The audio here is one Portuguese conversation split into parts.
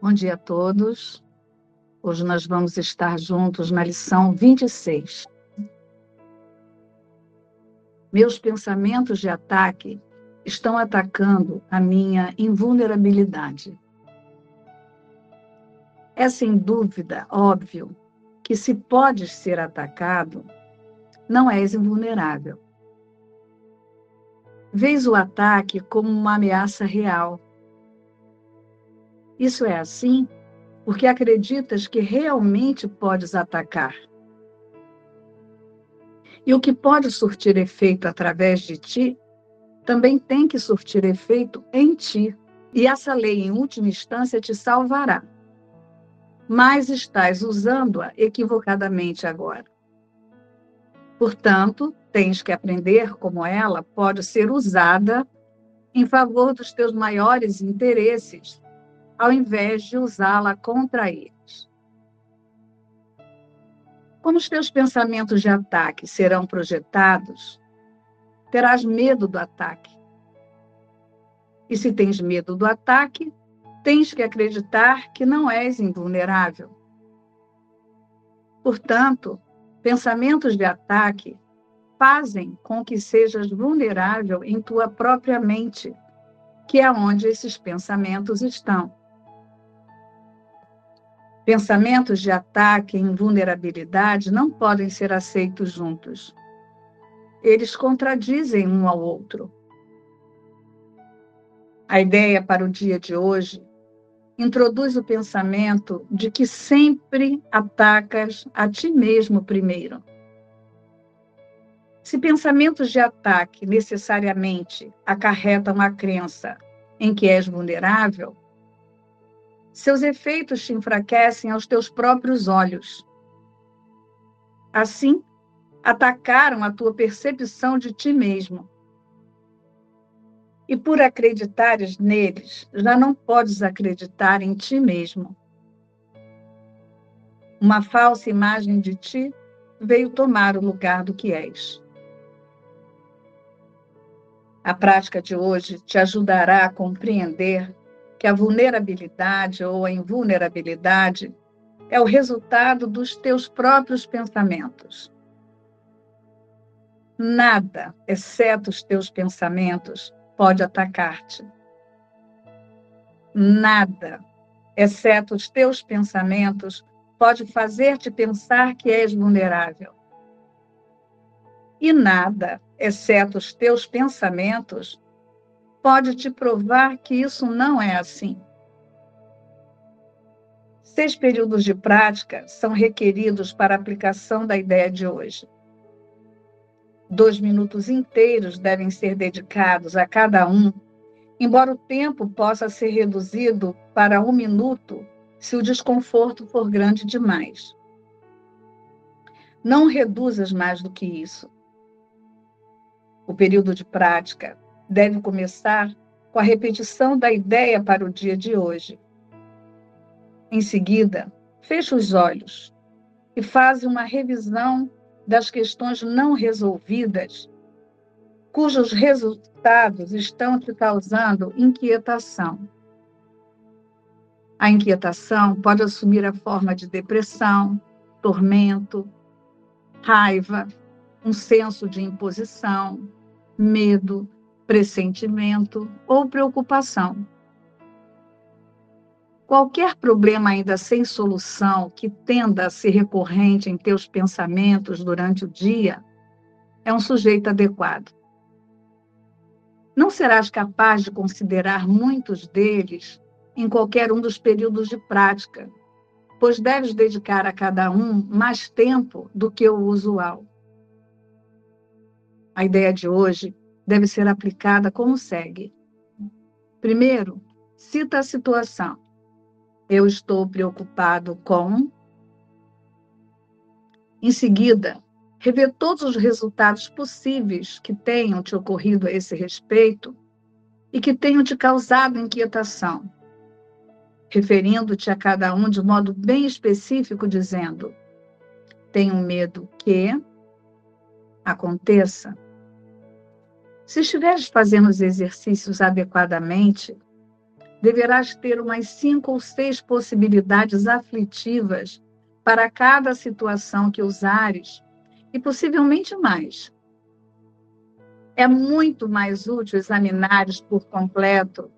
Bom dia a todos. Hoje nós vamos estar juntos na lição 26. Meus pensamentos de ataque estão atacando a minha invulnerabilidade. É sem dúvida óbvio que, se podes ser atacado, não és invulnerável. Vês o ataque como uma ameaça real isso é assim porque acreditas que realmente podes atacar. E o que pode surtir efeito através de ti, também tem que surtir efeito em ti. E essa lei, em última instância, te salvará. Mas estás usando-a equivocadamente agora. Portanto, tens que aprender como ela pode ser usada em favor dos teus maiores interesses ao invés de usá-la contra eles. Como os teus pensamentos de ataque serão projetados, terás medo do ataque. E se tens medo do ataque, tens que acreditar que não és invulnerável. Portanto, pensamentos de ataque fazem com que sejas vulnerável em tua própria mente, que é onde esses pensamentos estão. Pensamentos de ataque e invulnerabilidade não podem ser aceitos juntos. Eles contradizem um ao outro. A ideia para o dia de hoje introduz o pensamento de que sempre atacas a ti mesmo primeiro. Se pensamentos de ataque necessariamente acarretam a crença em que és vulnerável, seus efeitos te enfraquecem aos teus próprios olhos. Assim, atacaram a tua percepção de ti mesmo. E por acreditares neles, já não podes acreditar em ti mesmo. Uma falsa imagem de ti veio tomar o lugar do que és. A prática de hoje te ajudará a compreender que a vulnerabilidade ou a invulnerabilidade é o resultado dos teus próprios pensamentos. Nada, exceto os teus pensamentos, pode atacar-te. Nada, exceto os teus pensamentos, pode fazer-te pensar que és vulnerável. E nada, exceto os teus pensamentos, pode te provar que isso não é assim. Seis períodos de prática são requeridos para a aplicação da ideia de hoje. Dois minutos inteiros devem ser dedicados a cada um, embora o tempo possa ser reduzido para um minuto se o desconforto for grande demais. Não reduzas mais do que isso. O período de prática deve começar com a repetição da ideia para o dia de hoje. Em seguida, feche os olhos e faz uma revisão das questões não resolvidas, cujos resultados estão te causando inquietação. A inquietação pode assumir a forma de depressão, tormento, raiva, um senso de imposição, medo, pressentimento ou preocupação. Qualquer problema ainda sem solução que tenda a ser recorrente em teus pensamentos durante o dia é um sujeito adequado. Não serás capaz de considerar muitos deles em qualquer um dos períodos de prática, pois deves dedicar a cada um mais tempo do que o usual. A ideia de hoje deve ser aplicada como segue. Primeiro, cita a situação. Eu estou preocupado com. Em seguida, rever todos os resultados possíveis que tenham te ocorrido a esse respeito e que tenham te causado inquietação, referindo-te a cada um de modo bem específico, dizendo: tenho medo que aconteça se estiveres fazendo os exercícios adequadamente, deverás ter umas cinco ou seis possibilidades aflitivas para cada situação que usares, e possivelmente mais. É muito mais útil examinares por completo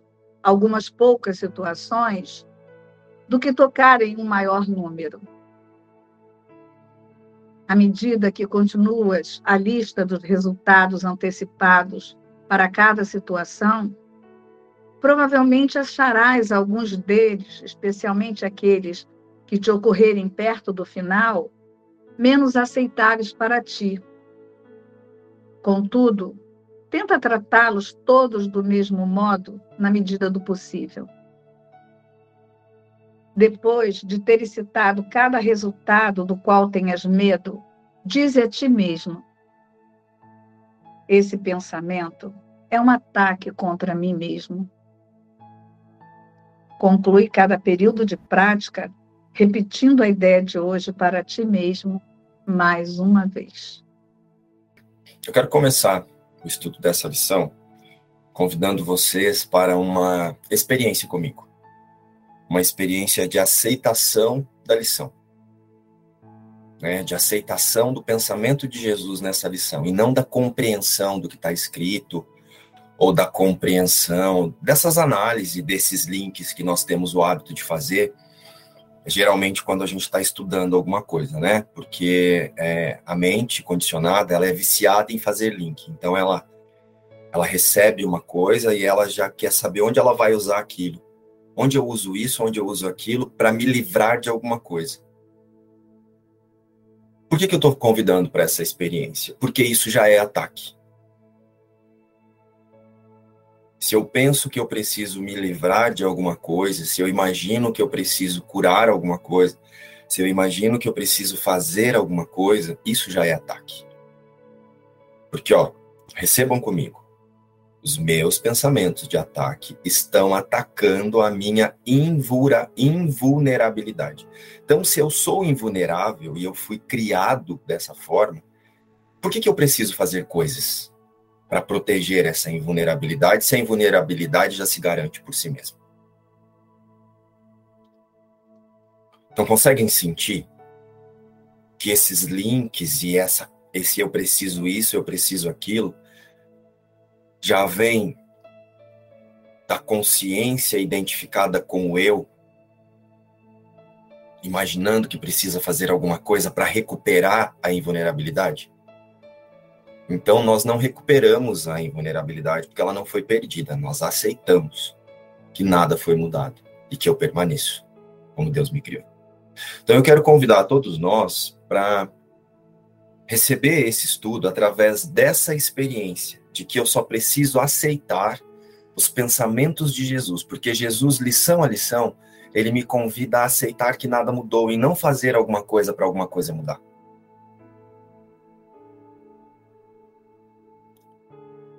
algumas poucas situações do que tocar em um maior número. À medida que continuas a lista dos resultados antecipados para cada situação, provavelmente acharás alguns deles, especialmente aqueles que te ocorrerem perto do final, menos aceitáveis para ti. Contudo, tenta tratá-los todos do mesmo modo, na medida do possível. Depois de ter citado cada resultado do qual tenhas medo, dize a ti mesmo: Esse pensamento é um ataque contra mim mesmo. Conclui cada período de prática repetindo a ideia de hoje para ti mesmo mais uma vez. Eu quero começar o estudo dessa lição convidando vocês para uma experiência comigo. Uma experiência de aceitação da lição. Né, de aceitação do pensamento de Jesus nessa lição, e não da compreensão do que está escrito, ou da compreensão dessas análises, desses links que nós temos o hábito de fazer, geralmente quando a gente está estudando alguma coisa, né? Porque é, a mente condicionada, ela é viciada em fazer link. Então, ela, ela recebe uma coisa e ela já quer saber onde ela vai usar aquilo. Onde eu uso isso, onde eu uso aquilo, para me livrar de alguma coisa. Por que, que eu estou convidando para essa experiência? Porque isso já é ataque. se eu penso que eu preciso me livrar de alguma coisa, se eu imagino que eu preciso curar alguma coisa, se eu imagino que eu preciso fazer alguma coisa, isso já é ataque. Porque, ó, recebam comigo. Os meus pensamentos de ataque estão atacando a minha invura, invulnerabilidade. Então, se eu sou invulnerável e eu fui criado dessa forma, por que, que eu preciso fazer coisas? para proteger essa invulnerabilidade, se a invulnerabilidade já se garante por si mesma. Então, conseguem sentir que esses links e essa, esse eu preciso isso, eu preciso aquilo, já vem da consciência identificada com o eu, imaginando que precisa fazer alguma coisa para recuperar a invulnerabilidade? Então, nós não recuperamos a invulnerabilidade porque ela não foi perdida. Nós aceitamos que nada foi mudado e que eu permaneço como Deus me criou. Então, eu quero convidar todos nós para receber esse estudo através dessa experiência de que eu só preciso aceitar os pensamentos de Jesus, porque Jesus, lição a lição, ele me convida a aceitar que nada mudou e não fazer alguma coisa para alguma coisa mudar.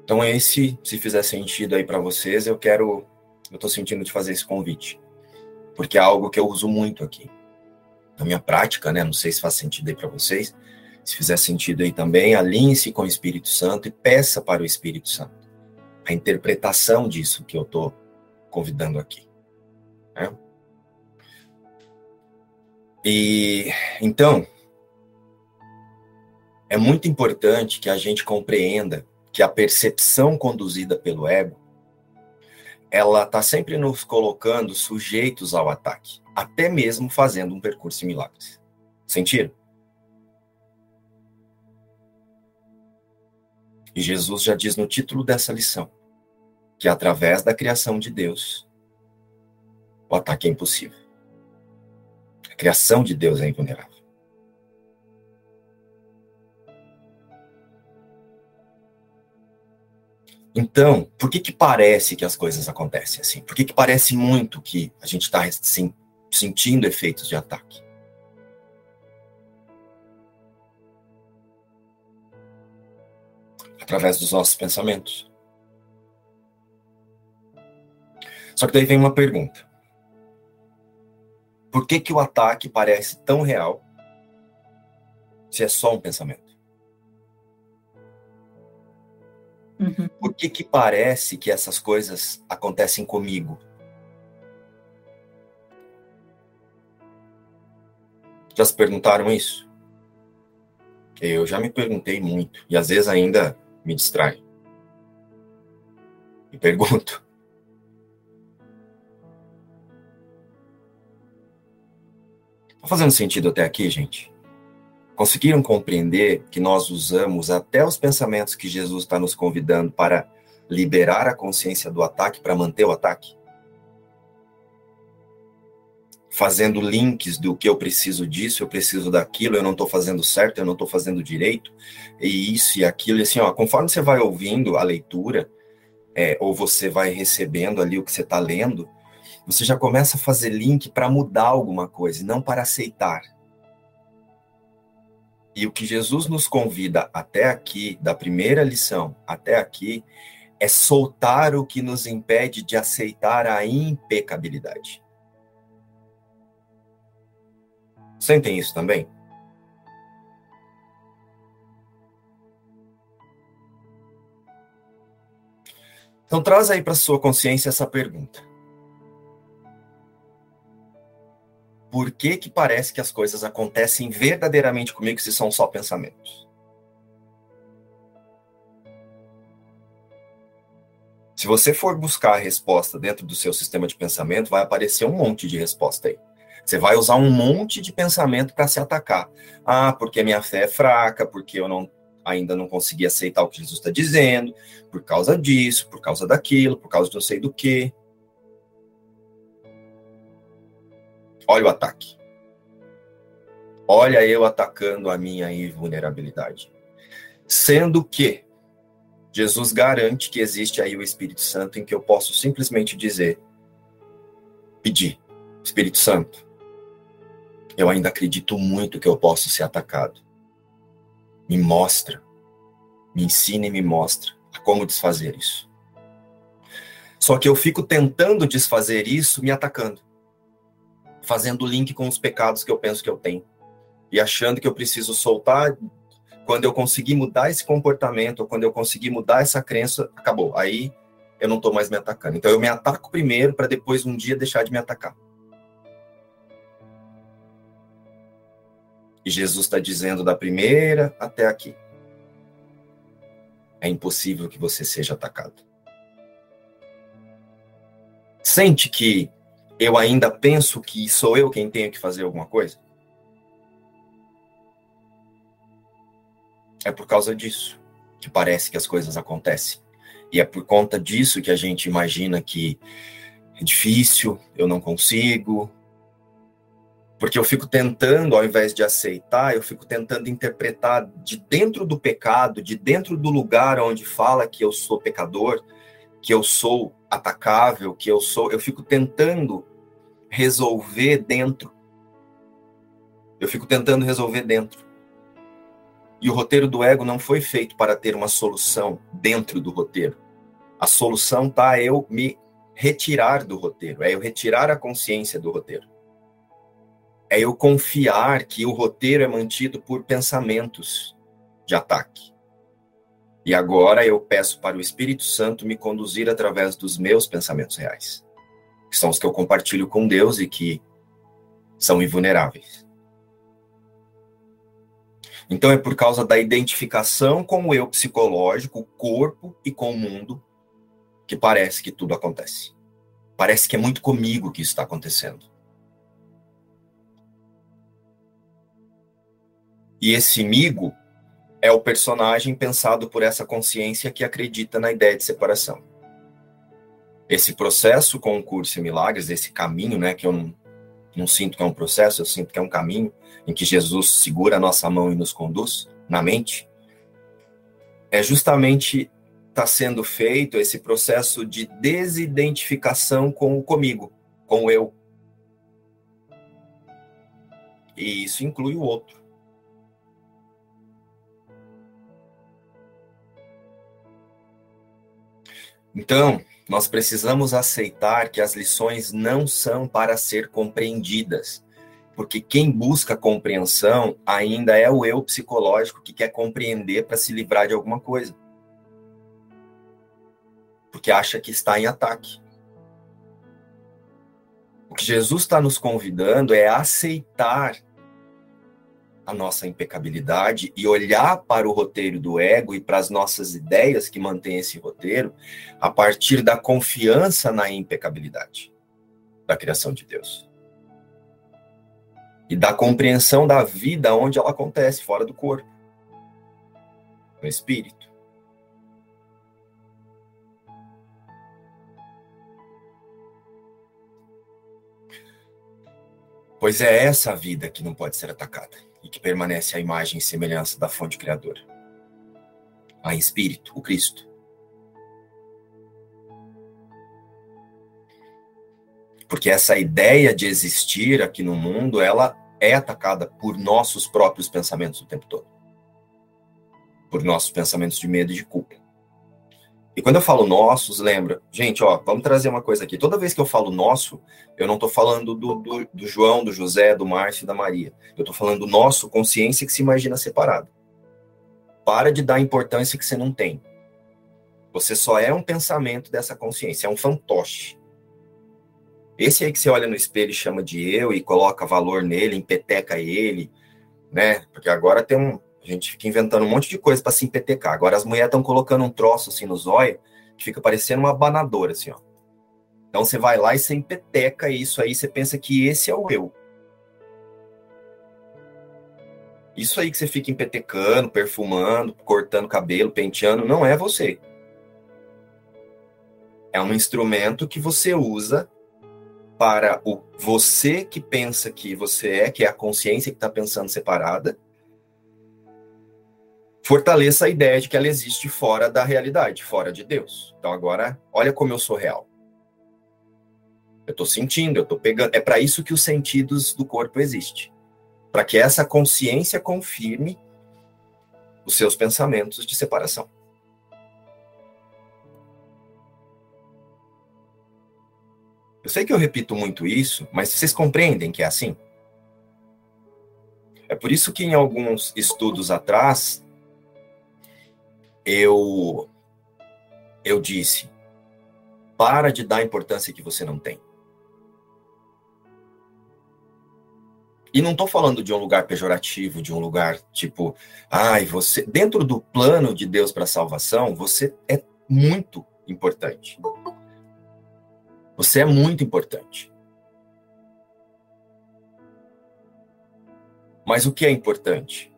Então, esse, se fizer sentido aí para vocês, eu quero, eu estou sentindo de fazer esse convite, porque é algo que eu uso muito aqui na minha prática, né? Não sei se faz sentido aí para vocês. Se fizer sentido aí também, alinhe-se com o Espírito Santo e peça para o Espírito Santo a interpretação disso que eu estou convidando aqui. Né? E então é muito importante que a gente compreenda que a percepção conduzida pelo ego, ela está sempre nos colocando sujeitos ao ataque, até mesmo fazendo um percurso em milagres. Sentiram? E Jesus já diz no título dessa lição que através da criação de Deus, o ataque é impossível. A criação de Deus é invulnerável. Então, por que que parece que as coisas acontecem assim? Por que que parece muito que a gente está sentindo efeitos de ataque? através dos nossos pensamentos. Só que daí vem uma pergunta. Por que, que o ataque parece tão real se é só um pensamento? Uhum. Por que, que parece que essas coisas acontecem comigo? Já se perguntaram isso? Eu já me perguntei muito, e às vezes ainda me distrai. E pergunto: Tá fazendo sentido até aqui, gente? Conseguiram compreender que nós usamos até os pensamentos que Jesus está nos convidando para liberar a consciência do ataque para manter o ataque? Fazendo links do que eu preciso disso, eu preciso daquilo, eu não estou fazendo certo, eu não estou fazendo direito, e isso e aquilo. E assim, ó, conforme você vai ouvindo a leitura, é, ou você vai recebendo ali o que você está lendo, você já começa a fazer link para mudar alguma coisa, não para aceitar. E o que Jesus nos convida até aqui, da primeira lição até aqui, é soltar o que nos impede de aceitar a impecabilidade. Sentem isso também? Então traz aí para sua consciência essa pergunta. por que, que parece que as coisas acontecem verdadeiramente comigo se são só pensamentos? Se você for buscar a resposta dentro do seu sistema de pensamento, vai aparecer um monte de resposta aí. Você vai usar um monte de pensamento para se atacar. Ah, porque minha fé é fraca, porque eu não, ainda não consegui aceitar o que Jesus está dizendo, por causa disso, por causa daquilo, por causa de não sei do que. Olha o ataque. Olha eu atacando a minha invulnerabilidade. Sendo que Jesus garante que existe aí o Espírito Santo em que eu posso simplesmente dizer, pedir, Espírito Santo, eu ainda acredito muito que eu posso ser atacado. Me mostra, me ensina e me mostra como desfazer isso. Só que eu fico tentando desfazer isso me atacando fazendo link com os pecados que eu penso que eu tenho. E achando que eu preciso soltar. Quando eu conseguir mudar esse comportamento, quando eu conseguir mudar essa crença, acabou. Aí eu não estou mais me atacando. Então eu me ataco primeiro para depois um dia deixar de me atacar. E Jesus está dizendo da primeira até aqui. É impossível que você seja atacado. Sente que eu ainda penso que sou eu quem tenho que fazer alguma coisa? É por causa disso que parece que as coisas acontecem. E é por conta disso que a gente imagina que é difícil, eu não consigo. Porque eu fico tentando, ao invés de aceitar, eu fico tentando interpretar de dentro do pecado, de dentro do lugar onde fala que eu sou pecador, que eu sou atacável, que eu sou. Eu fico tentando resolver dentro. Eu fico tentando resolver dentro. E o roteiro do ego não foi feito para ter uma solução dentro do roteiro. A solução tá eu me retirar do roteiro, é eu retirar a consciência do roteiro. É eu confiar que o roteiro é mantido por pensamentos de ataque. E agora eu peço para o Espírito Santo me conduzir através dos meus pensamentos reais que são os que eu compartilho com Deus e que são invulneráveis. Então é por causa da identificação com o eu psicológico, o corpo e com o mundo que parece que tudo acontece. Parece que é muito comigo que isso está acontecendo. E esse migo é o personagem pensado por essa consciência que acredita na ideia de separação esse processo com o curso em milagres, esse caminho, né, que eu não, não sinto que é um processo, eu sinto que é um caminho em que Jesus segura a nossa mão e nos conduz na mente, é justamente está sendo feito esse processo de desidentificação com o comigo, com o eu. E isso inclui o outro. Então, nós precisamos aceitar que as lições não são para ser compreendidas, porque quem busca compreensão ainda é o eu psicológico que quer compreender para se livrar de alguma coisa. Porque acha que está em ataque. O que Jesus está nos convidando é aceitar a nossa impecabilidade e olhar para o roteiro do ego e para as nossas ideias que mantêm esse roteiro a partir da confiança na impecabilidade da criação de Deus. E da compreensão da vida onde ela acontece, fora do corpo, no espírito. Pois é essa a vida que não pode ser atacada e que permanece a imagem e semelhança da fonte criadora. A espírito, o Cristo. Porque essa ideia de existir aqui no mundo, ela é atacada por nossos próprios pensamentos o tempo todo. Por nossos pensamentos de medo e de culpa. E quando eu falo nossos, lembra, gente, ó, vamos trazer uma coisa aqui. Toda vez que eu falo nosso, eu não estou falando do, do, do, João, do José, do Márcio e da Maria. Eu estou falando do nosso, consciência que se imagina separado. Para de dar importância que você não tem. Você só é um pensamento dessa consciência, é um fantoche. Esse aí que você olha no espelho e chama de eu e coloca valor nele, empeteca ele, né? Porque agora tem um, a gente fica inventando um monte de coisa para se empetecar. Agora as mulheres estão colocando um troço assim no zóio que fica parecendo uma banadora, assim, ó. Então você vai lá e você empeteca isso aí, você pensa que esse é o eu. Isso aí que você fica empetecando, perfumando, cortando cabelo, penteando, não é você. É um instrumento que você usa para o você que pensa que você é, que é a consciência que está pensando separada, fortaleça a ideia de que ela existe fora da realidade, fora de Deus. Então agora, olha como eu sou real. Eu estou sentindo, eu estou pegando. É para isso que os sentidos do corpo existem. Para que essa consciência confirme os seus pensamentos de separação. Eu sei que eu repito muito isso, mas vocês compreendem que é assim? É por isso que em alguns estudos atrás eu eu disse: para de dar importância que você não tem. E não estou falando de um lugar pejorativo, de um lugar tipo, ai, você. Dentro do plano de Deus para a salvação, você é muito importante. Você é muito importante. Mas o que é importante?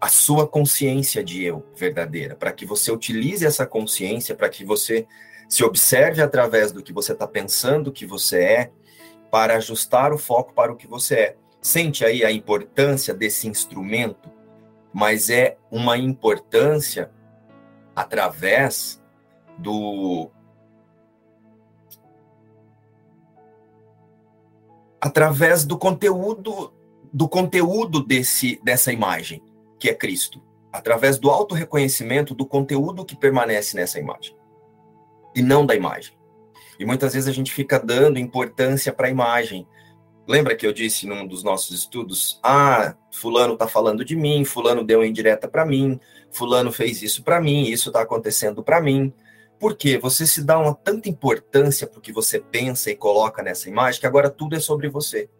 A sua consciência de eu verdadeira, para que você utilize essa consciência, para que você se observe através do que você está pensando que você é, para ajustar o foco para o que você é. Sente aí a importância desse instrumento, mas é uma importância através do através do conteúdo do conteúdo desse dessa imagem que é Cristo, através do auto-reconhecimento do conteúdo que permanece nessa imagem, e não da imagem. E muitas vezes a gente fica dando importância para a imagem. Lembra que eu disse num dos nossos estudos? Ah, fulano está falando de mim, fulano deu indireta para mim, fulano fez isso para mim, isso está acontecendo para mim. Por quê? Você se dá uma tanta importância para o que você pensa e coloca nessa imagem que agora tudo é sobre você.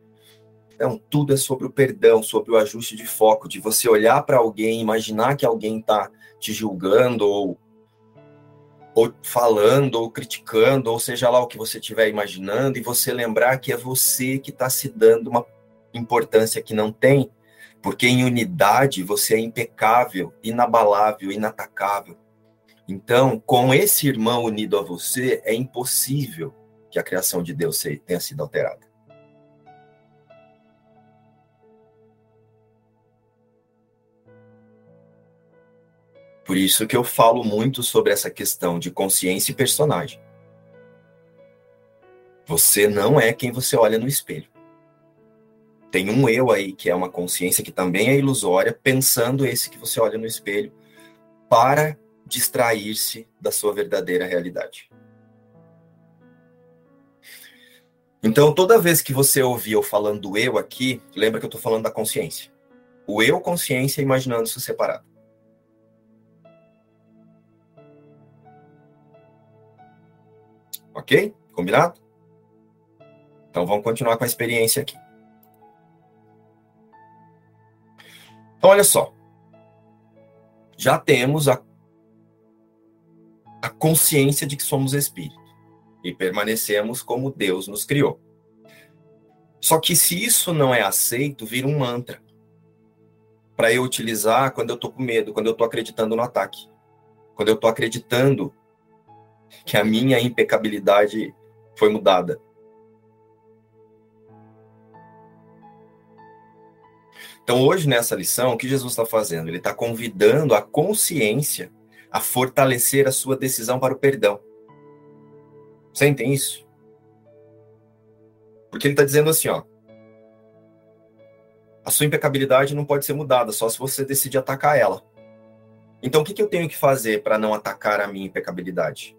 Então, tudo é sobre o perdão, sobre o ajuste de foco, de você olhar para alguém, imaginar que alguém está te julgando, ou, ou falando, ou criticando, ou seja lá o que você estiver imaginando, e você lembrar que é você que está se dando uma importância que não tem, porque em unidade você é impecável, inabalável, inatacável. Então, com esse irmão unido a você, é impossível que a criação de Deus tenha sido alterada. Por isso que eu falo muito sobre essa questão de consciência e personagem. Você não é quem você olha no espelho. Tem um eu aí que é uma consciência que também é ilusória, pensando esse que você olha no espelho, para distrair-se da sua verdadeira realidade. Então, toda vez que você ouvir eu falando do eu aqui, lembra que eu estou falando da consciência. O eu consciência imaginando-se separado. Ok? Combinado? Então vamos continuar com a experiência aqui. Então, olha só. Já temos a, a consciência de que somos espírito e permanecemos como Deus nos criou. Só que se isso não é aceito, vira um mantra para eu utilizar quando eu estou com medo, quando eu estou acreditando no ataque, quando eu estou acreditando que a minha impecabilidade foi mudada. Então, hoje, nessa lição, o que Jesus está fazendo? Ele está convidando a consciência a fortalecer a sua decisão para o perdão. Sentem isso? Porque ele está dizendo assim, ó. A sua impecabilidade não pode ser mudada, só se você decidir atacar ela. Então, o que, que eu tenho que fazer para não atacar a minha impecabilidade?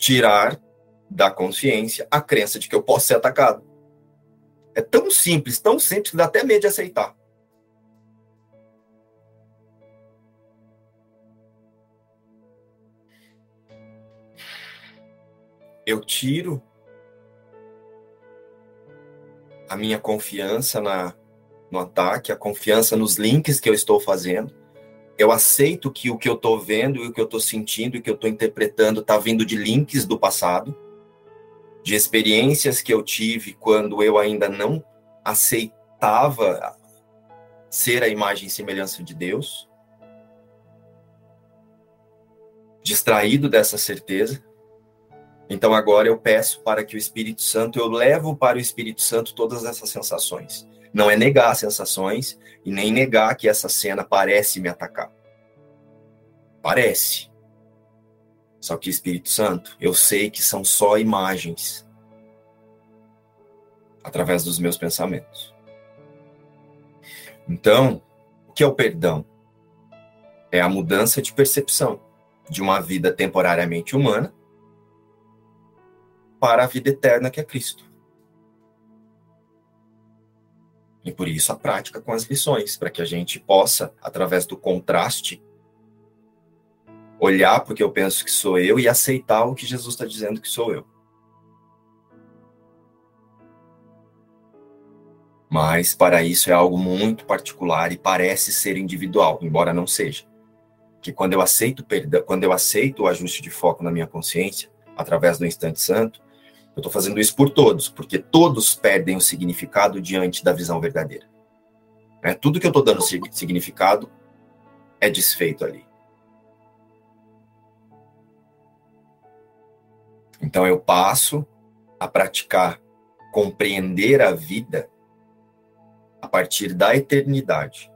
Tirar da consciência a crença de que eu posso ser atacado. É tão simples, tão simples que dá até medo de aceitar. Eu tiro a minha confiança na, no ataque, a confiança nos links que eu estou fazendo. Eu aceito que o que eu estou vendo e o que eu estou sentindo e o que eu estou interpretando está vindo de links do passado de experiências que eu tive quando eu ainda não aceitava ser a imagem e semelhança de Deus, distraído dessa certeza. Então agora eu peço para que o Espírito Santo, eu levo para o Espírito Santo todas essas sensações. Não é negar as sensações e nem negar que essa cena parece me atacar. Parece. Só que Espírito Santo, eu sei que são só imagens através dos meus pensamentos. Então, o que é o perdão? É a mudança de percepção de uma vida temporariamente humana para a vida eterna que é Cristo. E por isso a prática com as lições, para que a gente possa, através do contraste, olhar porque eu penso que sou eu e aceitar o que Jesus está dizendo que sou eu. Mas para isso é algo muito particular e parece ser individual, embora não seja. Que quando eu aceito quando eu aceito o ajuste de foco na minha consciência, através do instante santo, eu estou fazendo isso por todos, porque todos perdem o significado diante da visão verdadeira. É, tudo que eu estou dando significado é desfeito ali. Então eu passo a praticar compreender a vida a partir da eternidade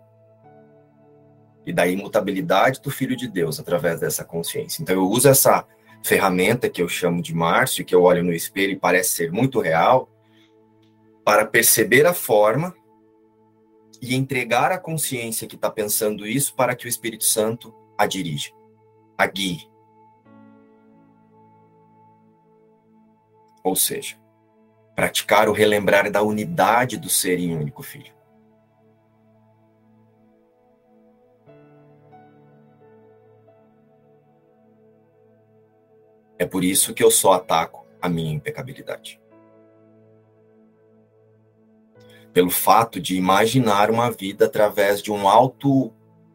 e da imutabilidade do Filho de Deus através dessa consciência. Então eu uso essa ferramenta que eu chamo de Márcio, que eu olho no espelho e parece ser muito real, para perceber a forma e entregar a consciência que está pensando isso para que o Espírito Santo a dirija, a guie, Ou seja, praticar o relembrar da unidade do ser em único filho. É por isso que eu só ataco a minha impecabilidade. Pelo fato de imaginar uma vida através de um auto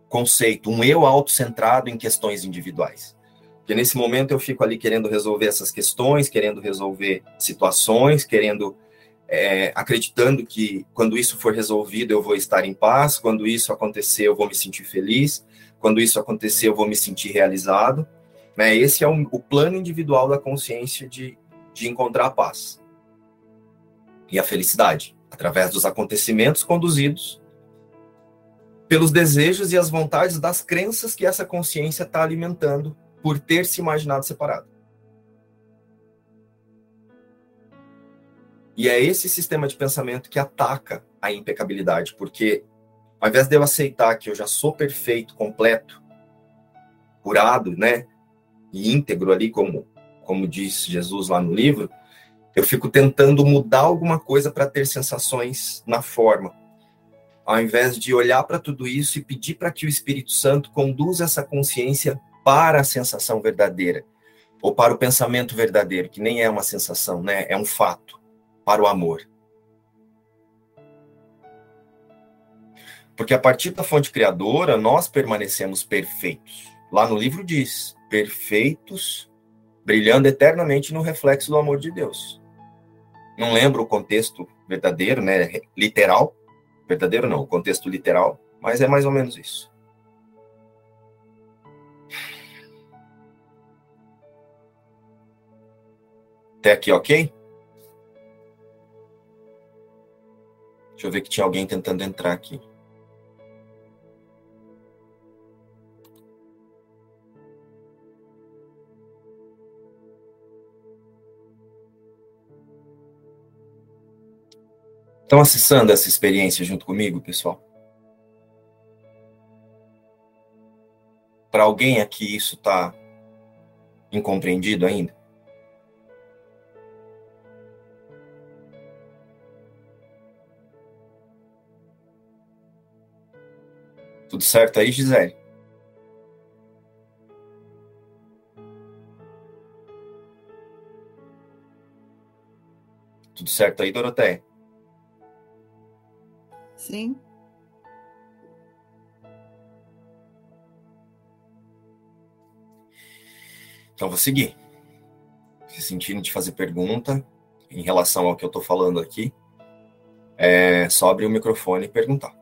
conceito, um eu autocentrado em questões individuais. Porque nesse momento eu fico ali querendo resolver essas questões, querendo resolver situações, querendo é, acreditando que quando isso for resolvido eu vou estar em paz, quando isso acontecer eu vou me sentir feliz, quando isso acontecer eu vou me sentir realizado. Né? Esse é o, o plano individual da consciência de, de encontrar a paz e a felicidade através dos acontecimentos conduzidos pelos desejos e as vontades das crenças que essa consciência está alimentando por ter se imaginado separado. E é esse sistema de pensamento que ataca a impecabilidade, porque ao invés de eu aceitar que eu já sou perfeito, completo, curado, né, e íntegro ali, como, como diz Jesus lá no livro, eu fico tentando mudar alguma coisa para ter sensações na forma. Ao invés de olhar para tudo isso e pedir para que o Espírito Santo conduza essa consciência para a sensação verdadeira, ou para o pensamento verdadeiro, que nem é uma sensação, né? É um fato, para o amor. Porque a partir da fonte criadora, nós permanecemos perfeitos. Lá no livro diz: perfeitos, brilhando eternamente no reflexo do amor de Deus. Não lembro o contexto verdadeiro, né? Literal. Verdadeiro não, o contexto literal, mas é mais ou menos isso. Até aqui, ok? Deixa eu ver que tinha alguém tentando entrar aqui. Estão acessando essa experiência junto comigo, pessoal? Para alguém aqui isso está incompreendido ainda? Tudo certo aí, Gisele? Tudo certo aí, Doroteia? Sim. Então, vou seguir. Se sentirem de fazer pergunta em relação ao que eu estou falando aqui, é só abrir o microfone e perguntar.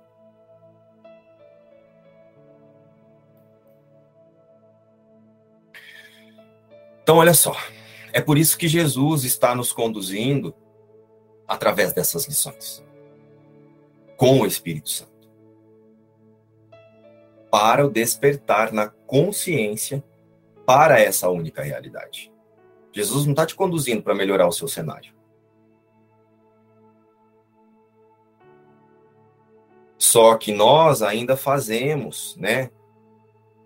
Então, olha só. É por isso que Jesus está nos conduzindo através dessas lições com o Espírito Santo para o despertar na consciência para essa única realidade. Jesus não está te conduzindo para melhorar o seu cenário. Só que nós ainda fazemos, né,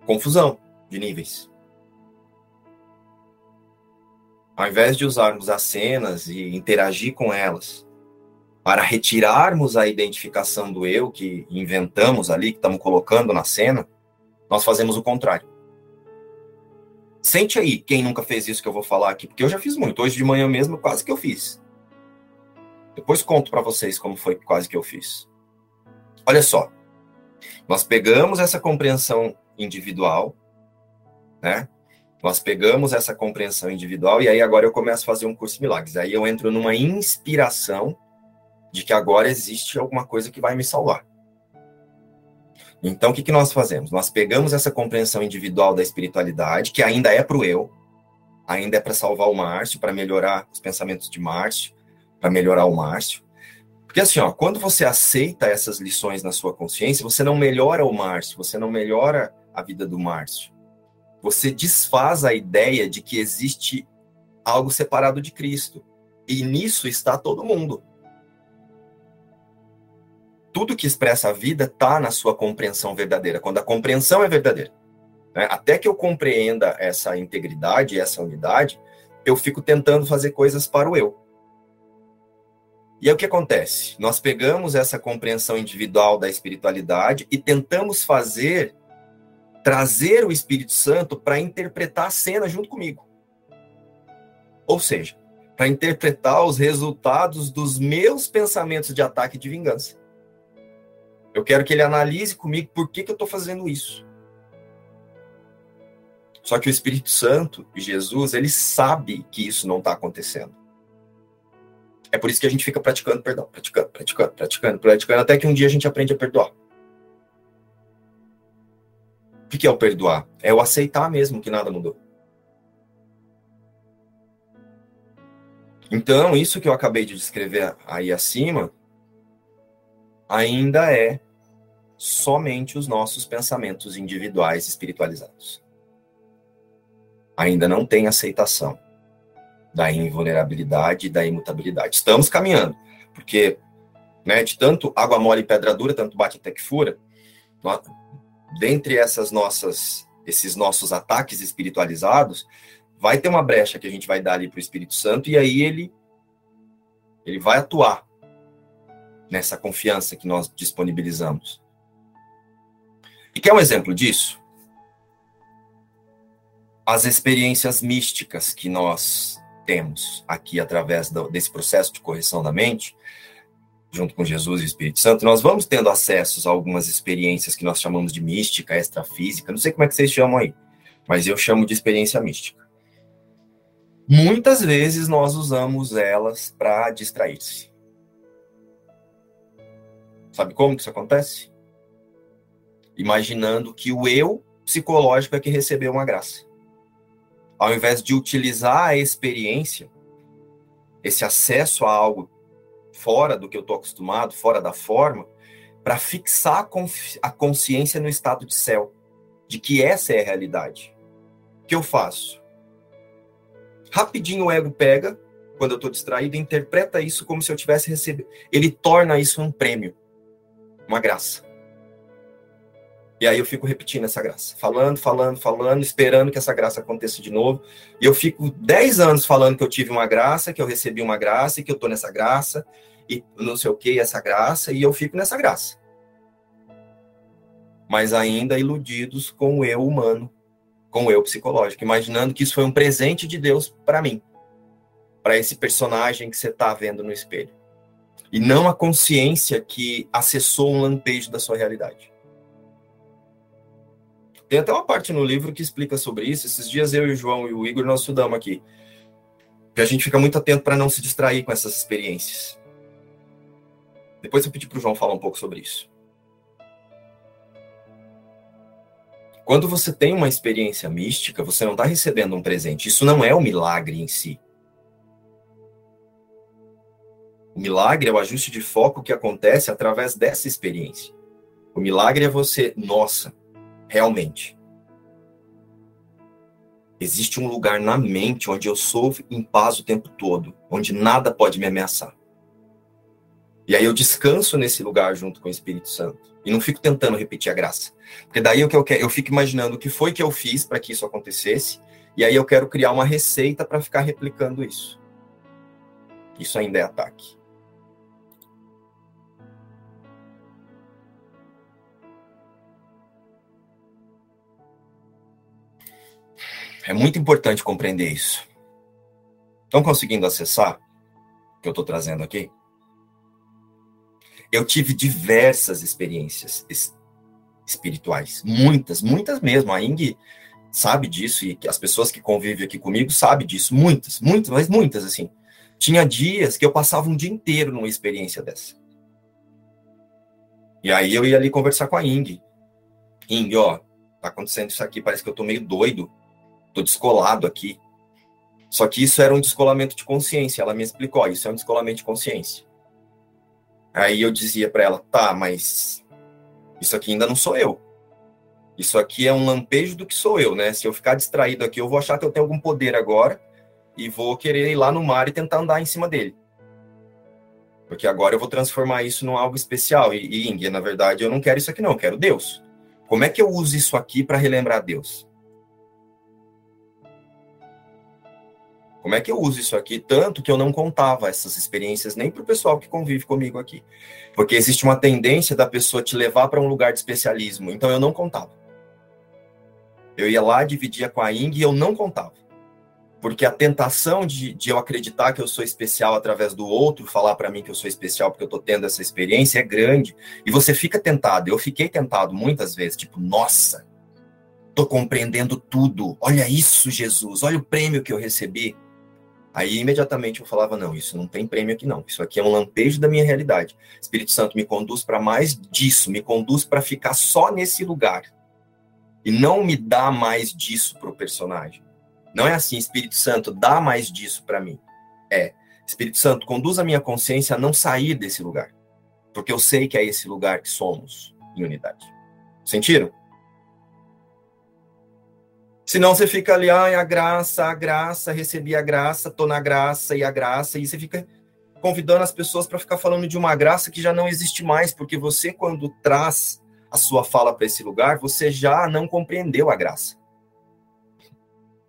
confusão de níveis. Ao invés de usarmos as cenas e interagir com elas, para retirarmos a identificação do eu que inventamos ali, que estamos colocando na cena, nós fazemos o contrário. Sente aí quem nunca fez isso que eu vou falar aqui, porque eu já fiz muito. Hoje de manhã mesmo, quase que eu fiz. Depois conto para vocês como foi quase que eu fiz. Olha só. Nós pegamos essa compreensão individual, né? Nós pegamos essa compreensão individual e aí agora eu começo a fazer um curso de milagres. Aí eu entro numa inspiração de que agora existe alguma coisa que vai me salvar. Então, o que, que nós fazemos? Nós pegamos essa compreensão individual da espiritualidade, que ainda é para o eu, ainda é para salvar o Márcio, para melhorar os pensamentos de Márcio, para melhorar o Márcio. Porque assim, ó, quando você aceita essas lições na sua consciência, você não melhora o Márcio, você não melhora a vida do Márcio você desfaz a ideia de que existe algo separado de Cristo. E nisso está todo mundo. Tudo que expressa a vida está na sua compreensão verdadeira, quando a compreensão é verdadeira. Né? Até que eu compreenda essa integridade, essa unidade, eu fico tentando fazer coisas para o eu. E aí o que acontece? Nós pegamos essa compreensão individual da espiritualidade e tentamos fazer trazer o Espírito Santo para interpretar a cena junto comigo. Ou seja, para interpretar os resultados dos meus pensamentos de ataque e de vingança. Eu quero que ele analise comigo por que, que eu estou fazendo isso. Só que o Espírito Santo Jesus, ele sabe que isso não está acontecendo. É por isso que a gente fica praticando perdão, praticando, praticando, praticando, praticando, até que um dia a gente aprende a perdoar. O que é o perdoar? É o aceitar mesmo que nada mudou. Então, isso que eu acabei de descrever aí acima, ainda é somente os nossos pensamentos individuais espiritualizados. Ainda não tem aceitação da invulnerabilidade e da imutabilidade. Estamos caminhando, porque né, de tanto água mole e pedra dura, tanto bate até que fura, dentre essas nossas, esses nossos ataques espiritualizados, vai ter uma brecha que a gente vai dar ali para o Espírito Santo e aí ele ele vai atuar nessa confiança que nós disponibilizamos. E quer um exemplo disso? As experiências místicas que nós temos aqui através do, desse processo de correção da mente, junto com Jesus e o Espírito Santo, nós vamos tendo acessos a algumas experiências que nós chamamos de mística, extrafísica, não sei como é que vocês chamam aí, mas eu chamo de experiência mística. Muitas vezes nós usamos elas para distrair-se. Sabe como que isso acontece? Imaginando que o eu psicológico é que recebeu uma graça. Ao invés de utilizar a experiência, esse acesso a algo fora do que eu estou acostumado, fora da forma, para fixar a consciência no estado de céu, de que essa é a realidade. O que eu faço? Rapidinho o ego pega, quando eu estou distraído, interpreta isso como se eu tivesse recebido. Ele torna isso um prêmio, uma graça. E aí eu fico repetindo essa graça, falando, falando, falando, esperando que essa graça aconteça de novo. E eu fico 10 anos falando que eu tive uma graça, que eu recebi uma graça e que eu estou nessa graça e não sei o que, essa graça, e eu fico nessa graça. Mas ainda iludidos com o eu humano, com o eu psicológico, imaginando que isso foi um presente de Deus para mim, para esse personagem que você está vendo no espelho. E não a consciência que acessou um lampejo da sua realidade. Tem até uma parte no livro que explica sobre isso. Esses dias eu e o João e o Igor nós estudamos aqui. Que a gente fica muito atento para não se distrair com essas experiências. Depois eu pedi para o João falar um pouco sobre isso. Quando você tem uma experiência mística, você não está recebendo um presente. Isso não é um milagre em si. Milagre é o ajuste de foco que acontece através dessa experiência. O milagre é você, nossa, realmente. Existe um lugar na mente onde eu sou em paz o tempo todo, onde nada pode me ameaçar. E aí eu descanso nesse lugar junto com o Espírito Santo. E não fico tentando repetir a graça. Porque daí o que eu quero, eu fico imaginando o que foi que eu fiz para que isso acontecesse, e aí eu quero criar uma receita para ficar replicando isso. Isso ainda é ataque. É muito importante compreender isso. Estão conseguindo acessar o que eu estou trazendo aqui? Eu tive diversas experiências espirituais, muitas, muitas mesmo. A Ing sabe disso e as pessoas que convivem aqui comigo sabem disso, muitas, muitas, mas muitas assim. Tinha dias que eu passava um dia inteiro numa experiência dessa. E aí eu ia ali conversar com a Ing. Ing, ó, tá acontecendo isso aqui, parece que eu tô meio doido tô descolado aqui. Só que isso era um descolamento de consciência. Ela me explicou, isso é um descolamento de consciência. Aí eu dizia para ela, tá, mas isso aqui ainda não sou eu. Isso aqui é um lampejo do que sou eu, né? Se eu ficar distraído aqui, eu vou achar que eu tenho algum poder agora e vou querer ir lá no mar e tentar andar em cima dele. Porque agora eu vou transformar isso num algo especial. E, e na verdade, eu não quero isso aqui, não, eu quero Deus. Como é que eu uso isso aqui para relembrar Deus? Como é que eu uso isso aqui? Tanto que eu não contava essas experiências nem para o pessoal que convive comigo aqui. Porque existe uma tendência da pessoa te levar para um lugar de especialismo. Então eu não contava. Eu ia lá, dividia com a Ing e eu não contava. Porque a tentação de, de eu acreditar que eu sou especial através do outro, falar para mim que eu sou especial porque eu estou tendo essa experiência, é grande. E você fica tentado. Eu fiquei tentado muitas vezes. Tipo, nossa, estou compreendendo tudo. Olha isso, Jesus. Olha o prêmio que eu recebi. Aí imediatamente eu falava: não, isso não tem prêmio aqui, não. Isso aqui é um lampejo da minha realidade. Espírito Santo me conduz para mais disso, me conduz para ficar só nesse lugar. E não me dá mais disso para o personagem. Não é assim, Espírito Santo, dá mais disso para mim. É, Espírito Santo, conduz a minha consciência a não sair desse lugar. Porque eu sei que é esse lugar que somos em unidade. Sentiram? Senão você fica ali, ai, a graça, a graça, recebi a graça, tô na graça e a graça, e você fica convidando as pessoas para ficar falando de uma graça que já não existe mais, porque você, quando traz a sua fala para esse lugar, você já não compreendeu a graça.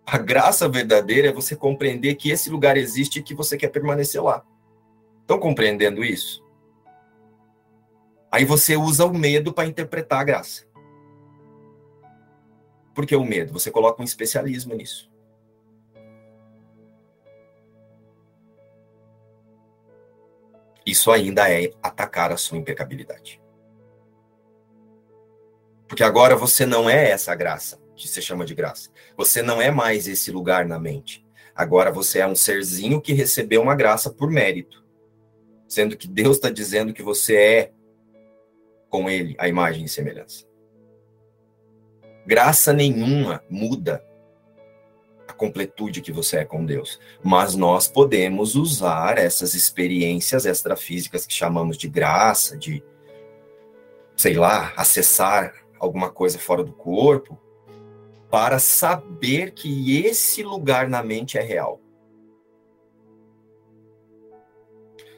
A graça verdadeira é você compreender que esse lugar existe e que você quer permanecer lá. Estão compreendendo isso? Aí você usa o medo para interpretar a graça. Por que o medo? Você coloca um especialismo nisso. Isso ainda é atacar a sua impecabilidade. Porque agora você não é essa graça que se chama de graça. Você não é mais esse lugar na mente. Agora você é um serzinho que recebeu uma graça por mérito. Sendo que Deus está dizendo que você é com Ele a imagem e semelhança. Graça nenhuma muda a completude que você é com Deus. Mas nós podemos usar essas experiências extrafísicas que chamamos de graça, de, sei lá, acessar alguma coisa fora do corpo, para saber que esse lugar na mente é real.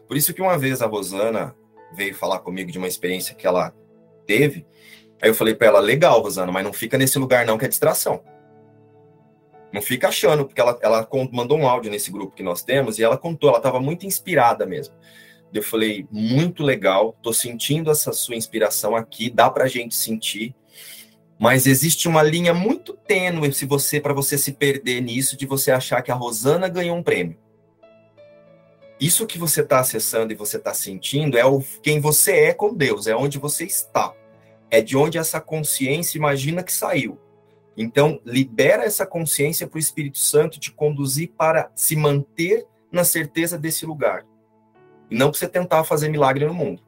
Por isso que uma vez a Rosana veio falar comigo de uma experiência que ela teve, aí eu falei para ela, legal, Rosana, mas não fica nesse lugar não que é distração. Não fica achando, porque ela, ela mandou um áudio nesse grupo que nós temos e ela contou, ela estava muito inspirada mesmo. Eu falei, muito legal, tô sentindo essa sua inspiração aqui, dá pra gente sentir. Mas existe uma linha muito tênue se você para você se perder nisso de você achar que a Rosana ganhou um prêmio. Isso que você está acessando e você está sentindo é o, quem você é com Deus, é onde você está. É de onde essa consciência imagina que saiu. Então, libera essa consciência para o Espírito Santo te conduzir para se manter na certeza desse lugar. E não para você tentar fazer milagre no mundo.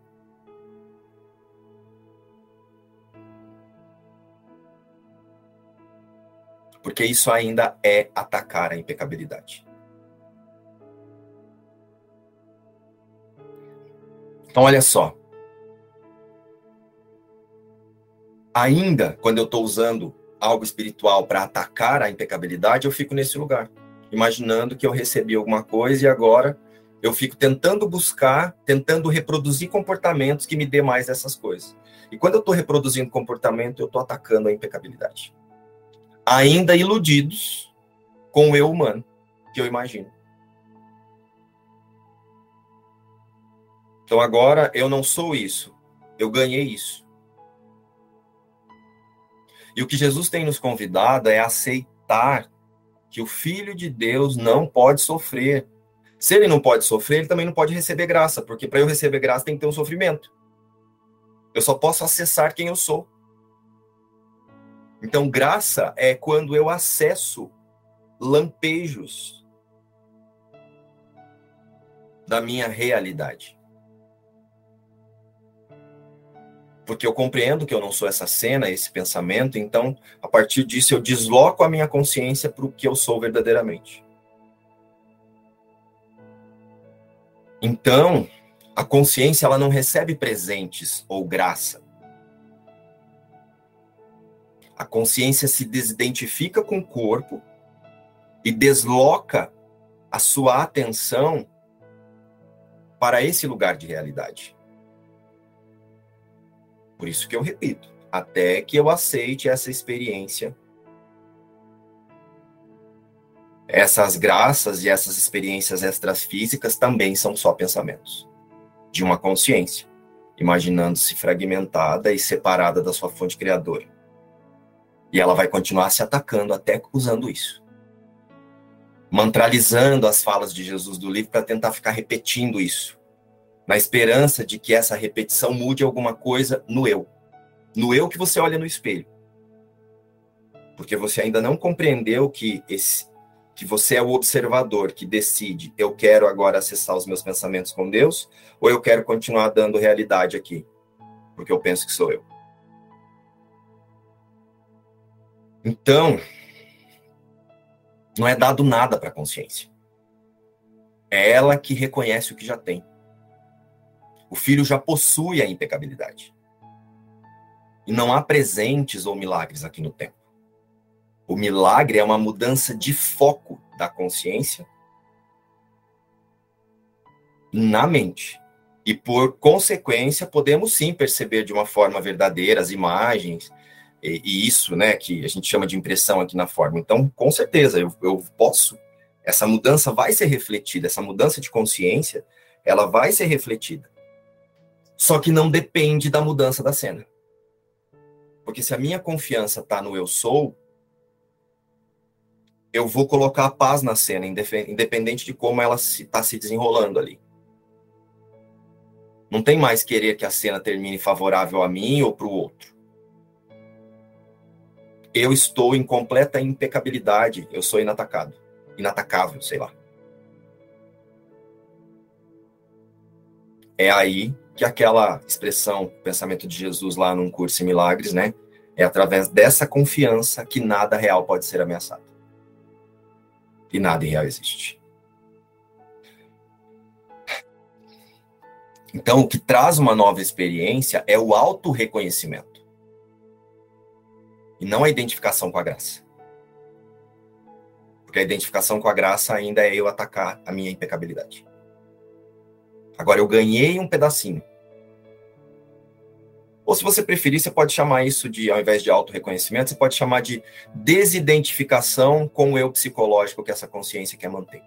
porque isso ainda é atacar a impecabilidade. Então, olha só. Ainda quando eu estou usando algo espiritual para atacar a impecabilidade, eu fico nesse lugar, imaginando que eu recebi alguma coisa e agora eu fico tentando buscar, tentando reproduzir comportamentos que me dê mais dessas coisas. E quando eu estou reproduzindo comportamento, eu estou atacando a impecabilidade ainda iludidos com o eu humano, que eu imagino. Então agora eu não sou isso, eu ganhei isso. E o que Jesus tem nos convidado é aceitar que o Filho de Deus não pode sofrer. Se ele não pode sofrer, ele também não pode receber graça, porque para eu receber graça tem que ter um sofrimento. Eu só posso acessar quem eu sou. Então, graça é quando eu acesso lampejos da minha realidade. Porque eu compreendo que eu não sou essa cena, esse pensamento, então, a partir disso, eu desloco a minha consciência para o que eu sou verdadeiramente. Então, a consciência ela não recebe presentes ou graça. A consciência se desidentifica com o corpo e desloca a sua atenção para esse lugar de realidade. Por isso que eu repito, até que eu aceite essa experiência, essas graças e essas experiências extrafísicas também são só pensamentos de uma consciência, imaginando-se fragmentada e separada da sua fonte criadora. E ela vai continuar se atacando até usando isso. Mantralizando as falas de Jesus do livro para tentar ficar repetindo isso. Na esperança de que essa repetição mude alguma coisa no eu. No eu que você olha no espelho. Porque você ainda não compreendeu que esse que você é o observador que decide, eu quero agora acessar os meus pensamentos com Deus, ou eu quero continuar dando realidade aqui, porque eu penso que sou eu. Então, não é dado nada para a consciência. É ela que reconhece o que já tem. O filho já possui a impecabilidade. E não há presentes ou milagres aqui no tempo. O milagre é uma mudança de foco da consciência na mente. E por consequência, podemos sim perceber de uma forma verdadeira as imagens, e, e, isso, né, que a gente chama de impressão aqui na forma. Então, com certeza, eu, eu posso, essa mudança vai ser refletida, essa mudança de consciência, ela vai ser refletida. Só que não depende da mudança da cena. Porque se a minha confiança está no eu sou, eu vou colocar a paz na cena, independente de como ela está se, tá se desenrolando ali. Não tem mais querer que a cena termine favorável a mim ou para o outro. Eu estou em completa impecabilidade, eu sou inatacado, inatacável, sei lá. É aí que aquela expressão, pensamento de Jesus lá num curso em milagres, né? É através dessa confiança que nada real pode ser ameaçado. E nada irreal existe. Então, o que traz uma nova experiência é o auto-reconhecimento. E não a identificação com a graça. Porque a identificação com a graça ainda é eu atacar a minha impecabilidade. Agora, eu ganhei um pedacinho. Ou se você preferir, você pode chamar isso de, ao invés de auto-reconhecimento, você pode chamar de desidentificação com o eu psicológico que essa consciência quer manter.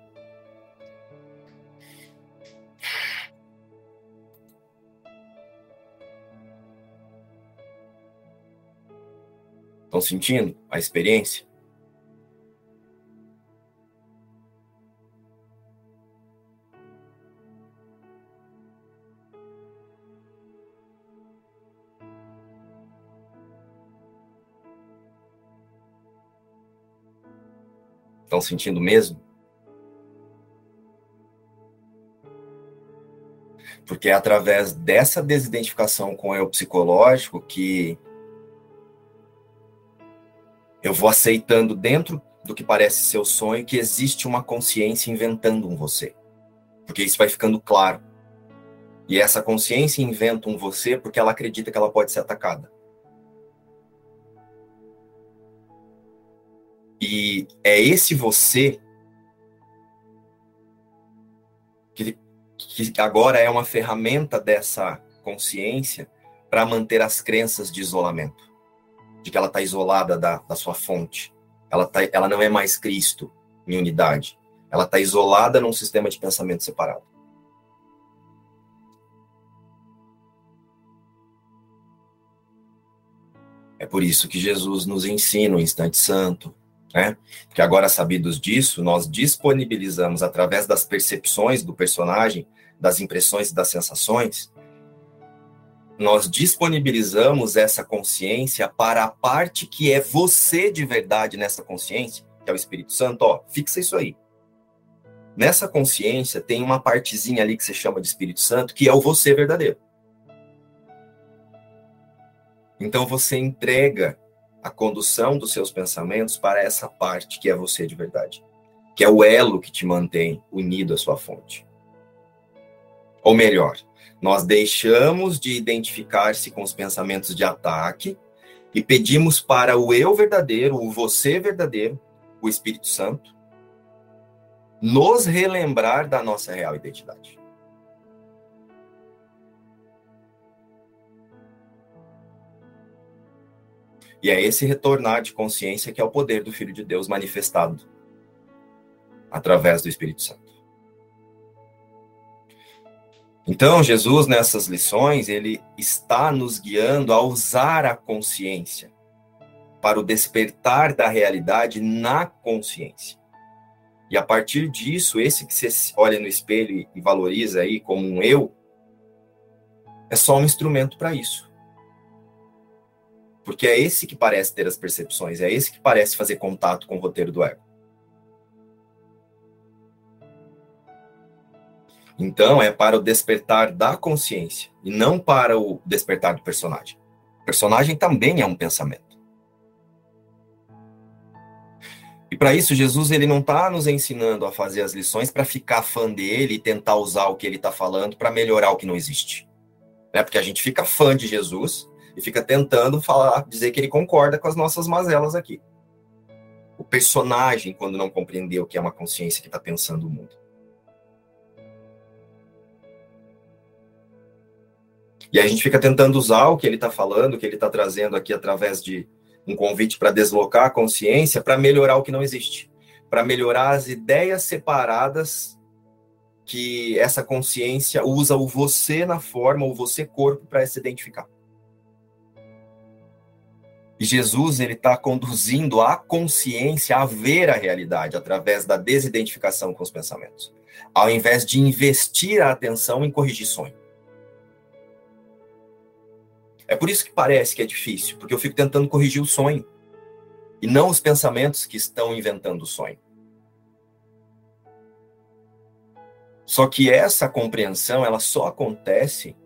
Estão sentindo a experiência? Estão sentindo mesmo? Porque é através dessa desidentificação com o eu psicológico que eu vou aceitando dentro do que parece ser o sonho que existe uma consciência inventando um você. Porque isso vai ficando claro. E essa consciência inventa um você porque ela acredita que ela pode ser atacada. E é esse você que, que agora é uma ferramenta dessa consciência para manter as crenças de isolamento de que ela está isolada da, da sua fonte. Ela, tá, ela não é mais Cristo em unidade. Ela está isolada num sistema de pensamento separado. É por isso que Jesus nos ensina o instante santo, né? Que agora sabidos disso, nós disponibilizamos através das percepções do personagem, das impressões e das sensações, nós disponibilizamos essa consciência para a parte que é você de verdade nessa consciência, que é o Espírito Santo, ó, fixa isso aí. Nessa consciência tem uma partezinha ali que você chama de Espírito Santo, que é o você verdadeiro. Então você entrega a condução dos seus pensamentos para essa parte que é você de verdade, que é o elo que te mantém unido à sua fonte. Ou melhor, nós deixamos de identificar-se com os pensamentos de ataque e pedimos para o eu verdadeiro, o você verdadeiro, o Espírito Santo, nos relembrar da nossa real identidade. E é esse retornar de consciência que é o poder do Filho de Deus manifestado através do Espírito Santo. Então, Jesus, nessas lições, ele está nos guiando a usar a consciência para o despertar da realidade na consciência. E a partir disso, esse que você olha no espelho e valoriza aí como um eu, é só um instrumento para isso. Porque é esse que parece ter as percepções, é esse que parece fazer contato com o roteiro do ego. Então, é para o despertar da consciência e não para o despertar do personagem. O personagem também é um pensamento. E para isso, Jesus ele não está nos ensinando a fazer as lições para ficar fã dele e tentar usar o que ele está falando para melhorar o que não existe. Né? Porque a gente fica fã de Jesus e fica tentando falar, dizer que ele concorda com as nossas mazelas aqui. O personagem, quando não compreendeu que é uma consciência que está pensando o mundo. E a gente fica tentando usar o que ele está falando, o que ele está trazendo aqui através de um convite para deslocar a consciência, para melhorar o que não existe, para melhorar as ideias separadas que essa consciência usa o você na forma, o você corpo para se identificar. Jesus ele está conduzindo a consciência a ver a realidade através da desidentificação com os pensamentos, ao invés de investir a atenção em corrigir sonho. É por isso que parece que é difícil, porque eu fico tentando corrigir o sonho e não os pensamentos que estão inventando o sonho. Só que essa compreensão, ela só acontece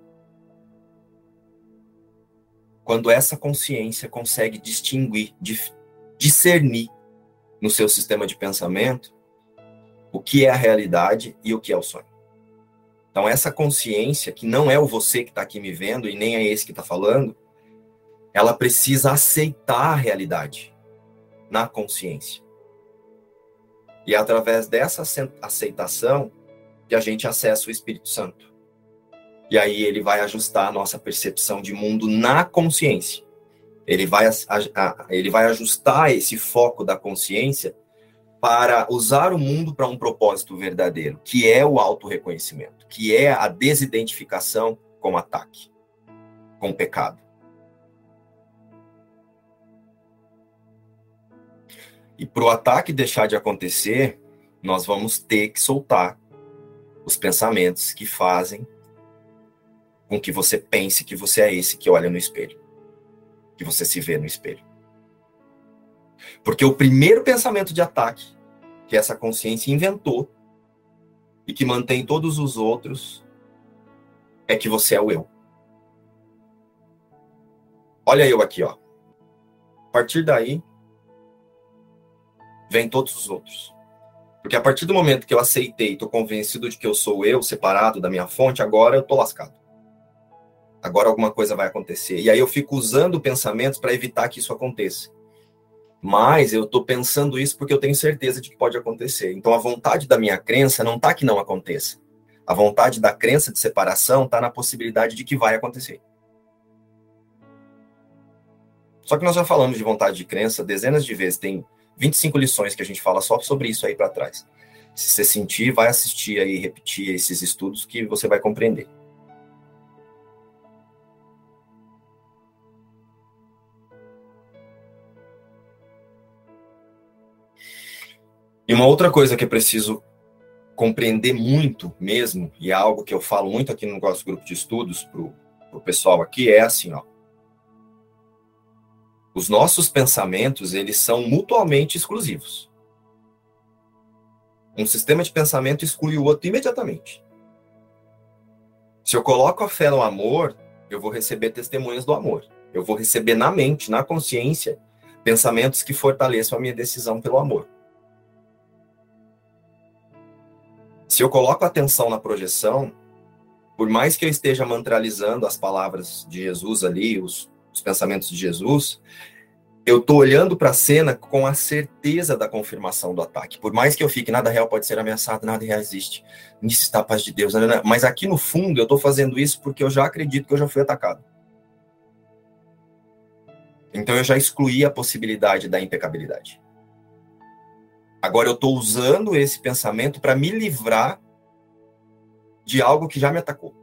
quando essa consciência consegue distinguir, discernir no seu sistema de pensamento o que é a realidade e o que é o sonho. Então, essa consciência, que não é o você que está aqui me vendo e nem é esse que está falando, ela precisa aceitar a realidade na consciência. E é através dessa aceitação que a gente acessa o Espírito Santo. E aí ele vai ajustar a nossa percepção de mundo na consciência. Ele vai, ele vai ajustar esse foco da consciência para usar o mundo para um propósito verdadeiro, que é o auto-reconhecimento, que é a desidentificação com ataque, com pecado. E para o ataque deixar de acontecer, nós vamos ter que soltar os pensamentos que fazem com que você pense que você é esse que olha no espelho, que você se vê no espelho. Porque o primeiro pensamento de ataque que essa consciência inventou e que mantém todos os outros é que você é o eu. Olha eu aqui, ó. A partir daí, vem todos os outros. Porque a partir do momento que eu aceitei, estou convencido de que eu sou eu, separado da minha fonte, agora eu estou lascado. Agora alguma coisa vai acontecer. E aí eu fico usando pensamentos para evitar que isso aconteça. Mas eu estou pensando isso porque eu tenho certeza de que pode acontecer. Então a vontade da minha crença não está que não aconteça. A vontade da crença de separação está na possibilidade de que vai acontecer. Só que nós já falamos de vontade de crença dezenas de vezes. Tem 25 lições que a gente fala só sobre isso aí para trás. Se você sentir, vai assistir aí, repetir esses estudos que você vai compreender. E uma outra coisa que é preciso compreender muito mesmo, e é algo que eu falo muito aqui no nosso grupo de estudos para o pessoal aqui, é assim, ó. Os nossos pensamentos, eles são mutuamente exclusivos. Um sistema de pensamento exclui o outro imediatamente. Se eu coloco a fé no amor, eu vou receber testemunhas do amor. Eu vou receber na mente, na consciência, pensamentos que fortaleçam a minha decisão pelo amor. Se eu coloco atenção na projeção, por mais que eu esteja mantralizando as palavras de Jesus ali, os, os pensamentos de Jesus, eu tô olhando para a cena com a certeza da confirmação do ataque. Por mais que eu fique, nada real pode ser ameaçado, nada real existe. Nisso está a paz de Deus. Né, né, né. Mas aqui no fundo eu tô fazendo isso porque eu já acredito que eu já fui atacado. Então eu já excluí a possibilidade da impecabilidade. Agora eu tô usando esse pensamento para me livrar de algo que já me atacou.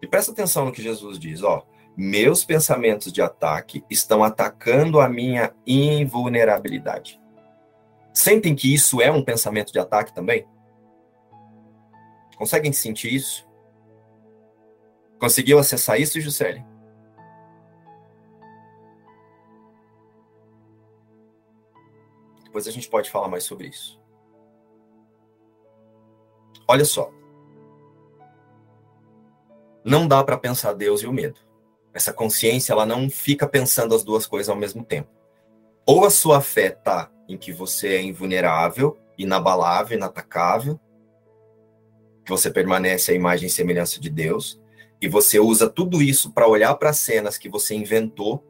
E presta atenção no que Jesus diz, ó. Meus pensamentos de ataque estão atacando a minha invulnerabilidade. Sentem que isso é um pensamento de ataque também? Conseguem sentir isso? Conseguiu acessar isso, Juscelia? Depois a gente pode falar mais sobre isso. Olha só não dá para pensar Deus e o medo. Essa consciência, ela não fica pensando as duas coisas ao mesmo tempo. Ou a sua fé está em que você é invulnerável, inabalável, inatacável, que você permanece à imagem e semelhança de Deus, e você usa tudo isso para olhar para cenas que você inventou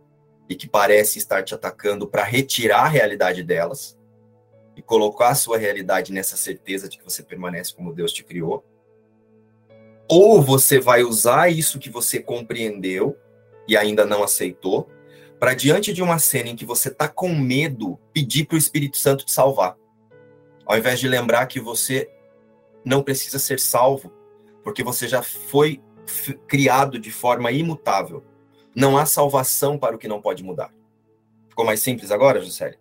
e que parece estar te atacando para retirar a realidade delas e colocar a sua realidade nessa certeza de que você permanece como Deus te criou ou você vai usar isso que você compreendeu e ainda não aceitou, para diante de uma cena em que você está com medo, pedir para o Espírito Santo te salvar. Ao invés de lembrar que você não precisa ser salvo, porque você já foi criado de forma imutável. Não há salvação para o que não pode mudar. Ficou mais simples agora, Juscelia?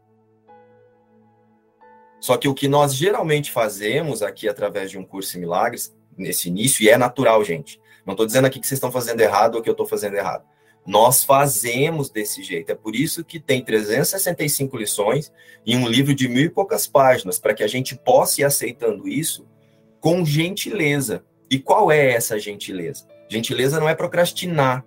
Só que o que nós geralmente fazemos aqui através de um curso em milagres nesse início, e é natural, gente. Não estou dizendo aqui que vocês estão fazendo errado ou que eu estou fazendo errado. Nós fazemos desse jeito. É por isso que tem 365 lições em um livro de mil e poucas páginas, para que a gente possa ir aceitando isso com gentileza. E qual é essa gentileza? Gentileza não é procrastinar.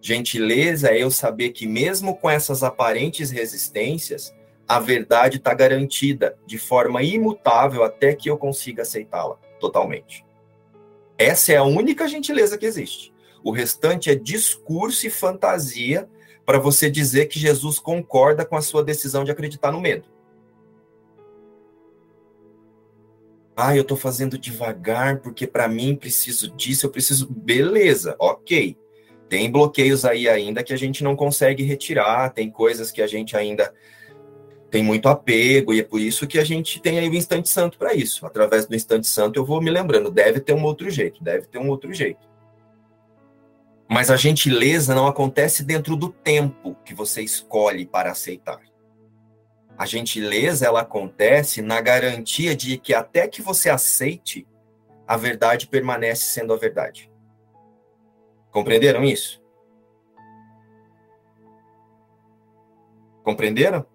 Gentileza é eu saber que, mesmo com essas aparentes resistências, a verdade está garantida de forma imutável até que eu consiga aceitá-la totalmente. Essa é a única gentileza que existe. O restante é discurso e fantasia para você dizer que Jesus concorda com a sua decisão de acreditar no medo. Ah, eu estou fazendo devagar porque para mim preciso disso, eu preciso. Beleza, ok. Tem bloqueios aí ainda que a gente não consegue retirar, tem coisas que a gente ainda tem muito apego, e é por isso que a gente tem aí o instante santo para isso. Através do instante santo eu vou me lembrando, deve ter um outro jeito, deve ter um outro jeito. Mas a gentileza não acontece dentro do tempo que você escolhe para aceitar. A gentileza ela acontece na garantia de que até que você aceite, a verdade permanece sendo a verdade. Compreenderam isso? Compreenderam?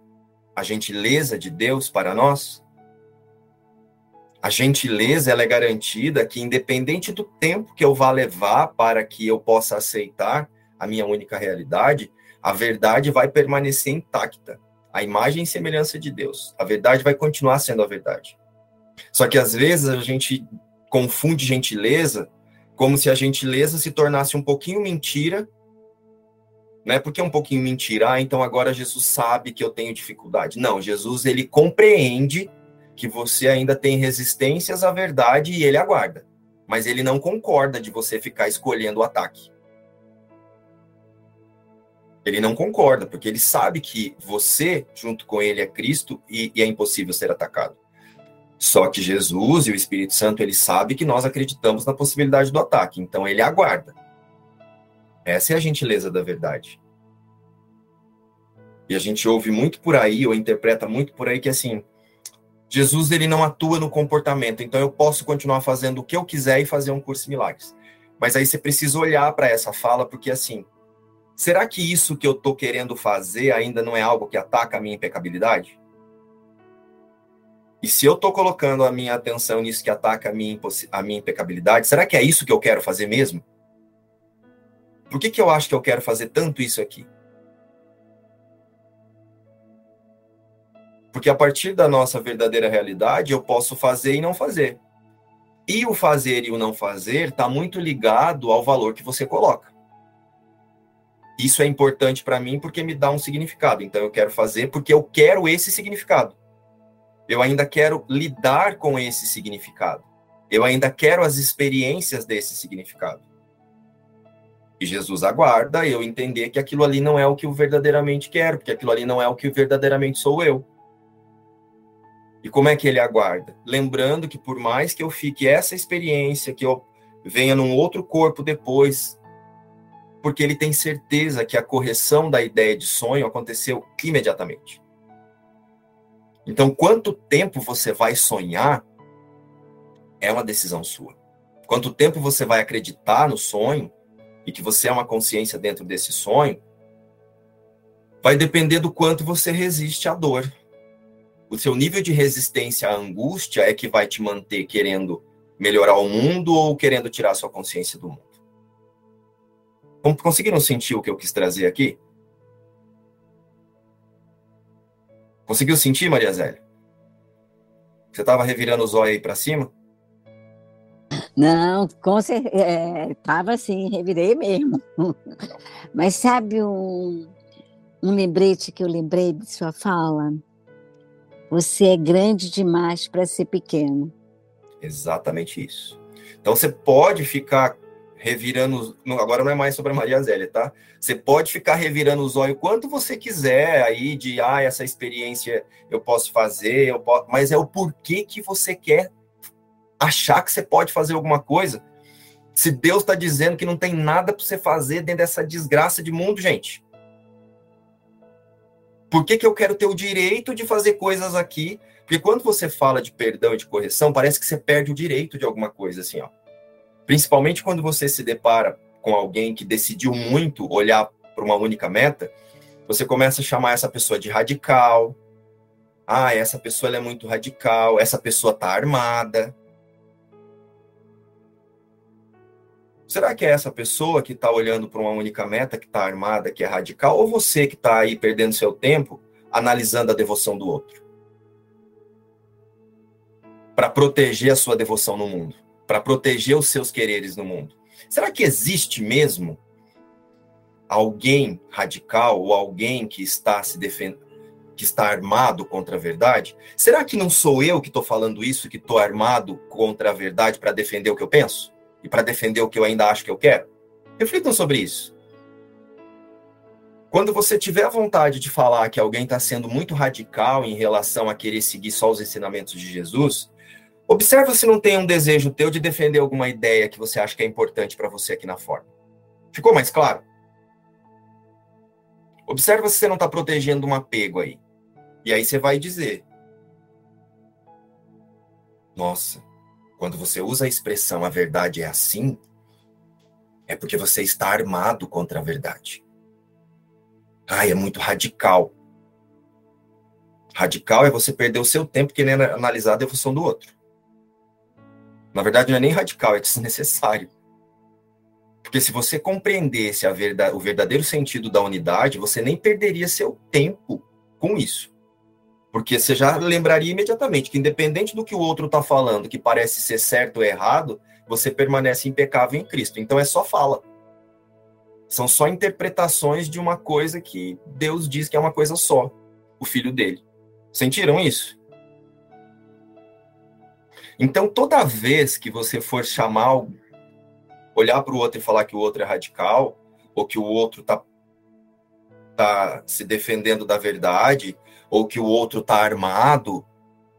A gentileza de Deus para nós a gentileza ela é garantida que, independente do tempo que eu vá levar para que eu possa aceitar a minha única realidade, a verdade vai permanecer intacta. A imagem e semelhança de Deus. A verdade vai continuar sendo a verdade. Só que às vezes a gente confunde gentileza como se a gentileza se tornasse um pouquinho mentira, né? Porque é um pouquinho mentira, ah, então agora Jesus sabe que eu tenho dificuldade. Não, Jesus ele compreende que você ainda tem resistências à verdade e ele aguarda. Mas ele não concorda de você ficar escolhendo o ataque. Ele não concorda, porque ele sabe que você, junto com ele, é Cristo e, e é impossível ser atacado. Só que Jesus e o Espírito Santo, ele sabe que nós acreditamos na possibilidade do ataque, então ele aguarda. Essa é a gentileza da verdade. E a gente ouve muito por aí, ou interpreta muito por aí, que assim, Jesus ele não atua no comportamento, então eu posso continuar fazendo o que eu quiser e fazer um curso de milagres. Mas aí você precisa olhar para essa fala, porque assim, será que isso que eu estou querendo fazer ainda não é algo que ataca a minha impecabilidade? E se eu estou colocando a minha atenção nisso que ataca a minha, a minha impecabilidade, será que é isso que eu quero fazer mesmo? Por que, que eu acho que eu quero fazer tanto isso aqui? Porque a partir da nossa verdadeira realidade, eu posso fazer e não fazer. E o fazer e o não fazer está muito ligado ao valor que você coloca. Isso é importante para mim porque me dá um significado. Então eu quero fazer porque eu quero esse significado. Eu ainda quero lidar com esse significado. Eu ainda quero as experiências desse significado. E Jesus aguarda eu entender que aquilo ali não é o que eu verdadeiramente quero, porque aquilo ali não é o que verdadeiramente sou eu. E como é que ele aguarda? Lembrando que por mais que eu fique essa experiência, que eu venha num outro corpo depois, porque ele tem certeza que a correção da ideia de sonho aconteceu imediatamente. Então, quanto tempo você vai sonhar é uma decisão sua. Quanto tempo você vai acreditar no sonho e que você é uma consciência dentro desse sonho, vai depender do quanto você resiste à dor o seu nível de resistência à angústia é que vai te manter querendo melhorar o mundo ou querendo tirar sua consciência do mundo. Conseguiram sentir o que eu quis trazer aqui? Conseguiu sentir, Maria Zélia? Você estava revirando os olhos aí para cima? Não, com certeza, é, tava assim, revirei mesmo. Mas sabe um, um lembrete que eu lembrei de sua fala? Você é grande demais para ser pequeno. Exatamente isso. Então você pode ficar revirando, agora não é mais sobre a Maria Zélia, tá? Você pode ficar revirando os olhos quanto você quiser aí de, ah, essa experiência eu posso fazer, eu posso, mas é o porquê que você quer achar que você pode fazer alguma coisa. Se Deus está dizendo que não tem nada para você fazer dentro dessa desgraça de mundo, gente. Por que, que eu quero ter o direito de fazer coisas aqui? Porque quando você fala de perdão e de correção, parece que você perde o direito de alguma coisa, assim, ó. Principalmente quando você se depara com alguém que decidiu muito olhar para uma única meta, você começa a chamar essa pessoa de radical. Ah, essa pessoa é muito radical, essa pessoa tá armada. Será que é essa pessoa que está olhando para uma única meta, que está armada, que é radical, ou você que está aí perdendo seu tempo analisando a devoção do outro? Para proteger a sua devoção no mundo, para proteger os seus quereres no mundo. Será que existe mesmo alguém radical ou alguém que está se defendendo, que está armado contra a verdade? Será que não sou eu que estou falando isso, que estou armado contra a verdade para defender o que eu penso? e para defender o que eu ainda acho que eu quero? Reflitam sobre isso. Quando você tiver vontade de falar que alguém está sendo muito radical em relação a querer seguir só os ensinamentos de Jesus, observa se não tem um desejo teu de defender alguma ideia que você acha que é importante para você aqui na forma. Ficou mais claro? Observa se você não está protegendo um apego aí. E aí você vai dizer: Nossa, quando você usa a expressão a verdade é assim, é porque você está armado contra a verdade. Ai, é muito radical. Radical é você perder o seu tempo querendo analisar a devoção do outro. Na verdade, não é nem radical, é desnecessário. Porque se você compreendesse verdade, o verdadeiro sentido da unidade, você nem perderia seu tempo com isso. Porque você já lembraria imediatamente que, independente do que o outro está falando, que parece ser certo ou errado, você permanece impecável em Cristo. Então é só fala. São só interpretações de uma coisa que Deus diz que é uma coisa só, o filho dele. Sentiram isso? Então, toda vez que você for chamar, olhar para o outro e falar que o outro é radical, ou que o outro está tá se defendendo da verdade, ou que o outro está armado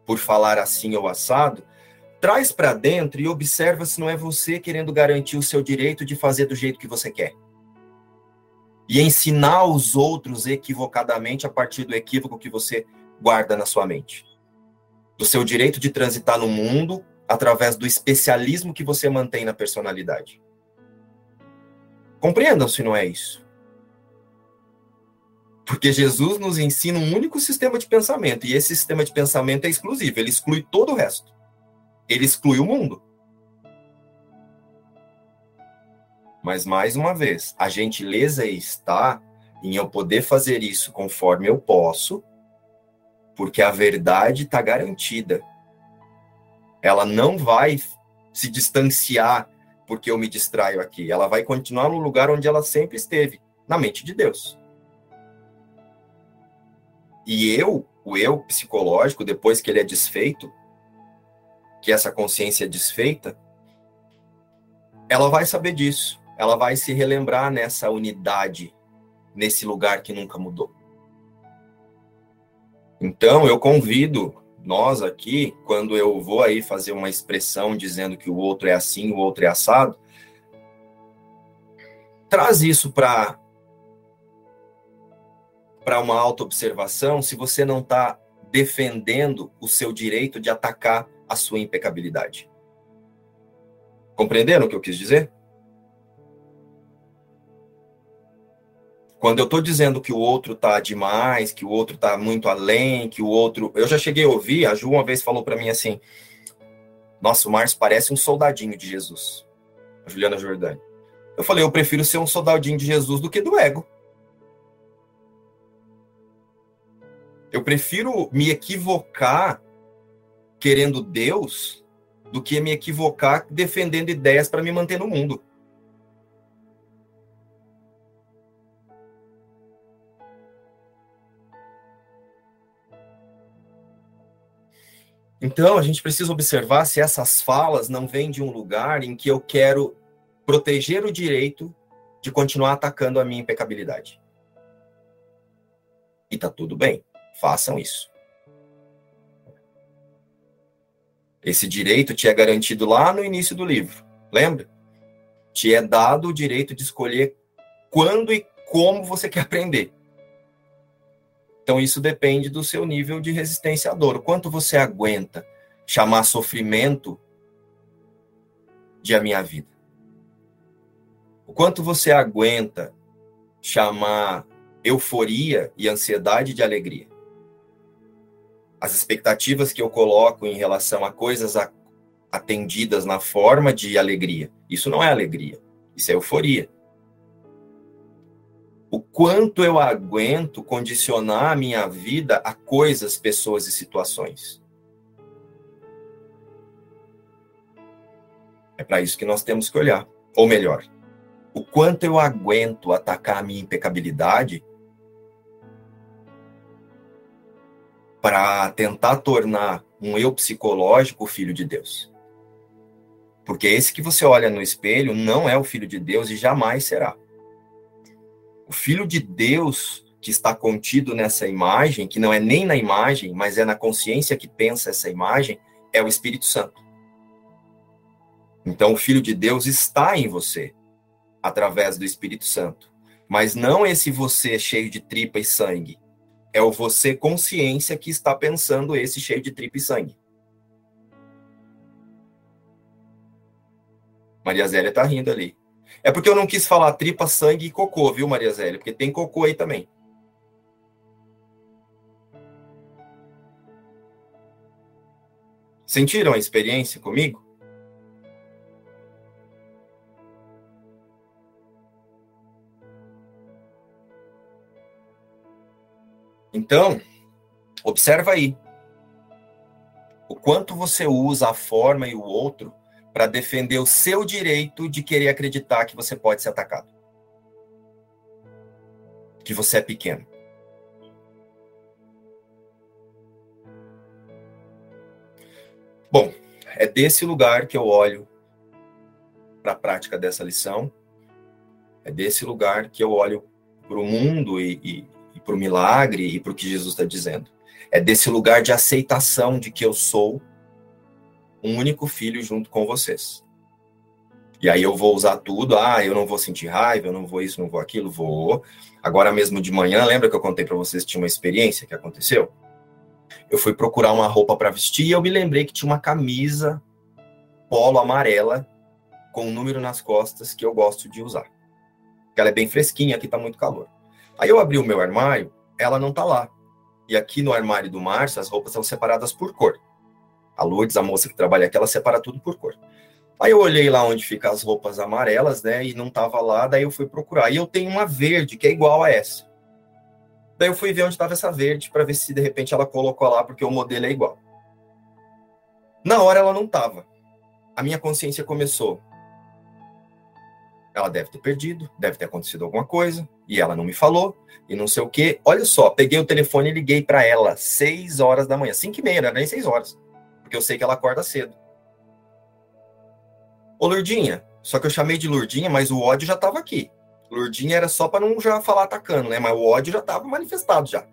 por falar assim ou assado, traz para dentro e observa se não é você querendo garantir o seu direito de fazer do jeito que você quer. E ensinar os outros equivocadamente a partir do equívoco que você guarda na sua mente. Do seu direito de transitar no mundo através do especialismo que você mantém na personalidade. Compreendam se não é isso. Porque Jesus nos ensina um único sistema de pensamento, e esse sistema de pensamento é exclusivo, ele exclui todo o resto. Ele exclui o mundo. Mas, mais uma vez, a gentileza está em eu poder fazer isso conforme eu posso, porque a verdade está garantida. Ela não vai se distanciar porque eu me distraio aqui. Ela vai continuar no lugar onde ela sempre esteve, na mente de Deus. E eu, o eu psicológico, depois que ele é desfeito, que essa consciência é desfeita, ela vai saber disso. Ela vai se relembrar nessa unidade, nesse lugar que nunca mudou. Então, eu convido nós aqui, quando eu vou aí fazer uma expressão dizendo que o outro é assim, o outro é assado, traz isso para para uma autoobservação se você não está defendendo o seu direito de atacar a sua impecabilidade. Compreenderam o que eu quis dizer? Quando eu estou dizendo que o outro está demais, que o outro está muito além, que o outro. Eu já cheguei a ouvir, a Ju uma vez falou para mim assim: Nossa, o Márcio parece um soldadinho de Jesus. A Juliana Jordani. Eu falei: Eu prefiro ser um soldadinho de Jesus do que do ego. Eu prefiro me equivocar querendo Deus do que me equivocar defendendo ideias para me manter no mundo. Então, a gente precisa observar se essas falas não vêm de um lugar em que eu quero proteger o direito de continuar atacando a minha impecabilidade. E tá tudo bem. Façam isso. Esse direito te é garantido lá no início do livro, lembra? Te é dado o direito de escolher quando e como você quer aprender. Então, isso depende do seu nível de resistência à dor. O quanto você aguenta chamar sofrimento de a minha vida? O quanto você aguenta chamar euforia e ansiedade de alegria? As expectativas que eu coloco em relação a coisas atendidas na forma de alegria, isso não é alegria, isso é euforia o quanto eu aguento condicionar a minha vida a coisas, pessoas e situações. É para isso que nós temos que olhar. Ou melhor, o quanto eu aguento atacar a minha impecabilidade para tentar tornar um eu psicológico filho de Deus. Porque esse que você olha no espelho não é o filho de Deus e jamais será. O Filho de Deus que está contido nessa imagem, que não é nem na imagem, mas é na consciência que pensa essa imagem, é o Espírito Santo. Então, o Filho de Deus está em você, através do Espírito Santo. Mas não esse você cheio de tripa e sangue. É o você consciência que está pensando esse cheio de tripa e sangue. Maria Zélia está rindo ali. É porque eu não quis falar tripa, sangue e cocô, viu, Maria Zélia? Porque tem cocô aí também. Sentiram a experiência comigo? Então, observa aí. O quanto você usa a forma e o outro para defender o seu direito de querer acreditar que você pode ser atacado. Que você é pequeno. Bom, é desse lugar que eu olho para a prática dessa lição. É desse lugar que eu olho para o mundo e, e, e para o milagre e para o que Jesus está dizendo. É desse lugar de aceitação de que eu sou um único filho junto com vocês. E aí eu vou usar tudo, ah, eu não vou sentir raiva, eu não vou isso, não vou aquilo, vou. Agora mesmo de manhã, lembra que eu contei para vocês que tinha uma experiência que aconteceu? Eu fui procurar uma roupa para vestir e eu me lembrei que tinha uma camisa polo amarela com um número nas costas que eu gosto de usar. Ela é bem fresquinha, aqui tá muito calor. Aí eu abri o meu armário, ela não tá lá. E aqui no armário do Márcio, as roupas são separadas por cor. A Lourdes, a moça que trabalha aqui, ela separa tudo por cor. Aí eu olhei lá onde ficam as roupas amarelas, né? E não tava lá, daí eu fui procurar. E eu tenho uma verde que é igual a essa. Daí eu fui ver onde estava essa verde para ver se de repente ela colocou lá porque o modelo é igual. Na hora ela não tava. A minha consciência começou. Ela deve ter perdido, deve ter acontecido alguma coisa, e ela não me falou, e não sei o quê. Olha só, peguei o telefone e liguei para ela, seis horas da manhã, cinco e meia, não era nem seis horas porque eu sei que ela acorda cedo. Ô, Lurdinha, só que eu chamei de Lurdinha, mas o ódio já estava aqui. Lurdinha era só para não já falar atacando, né? Mas o ódio já estava manifestado já.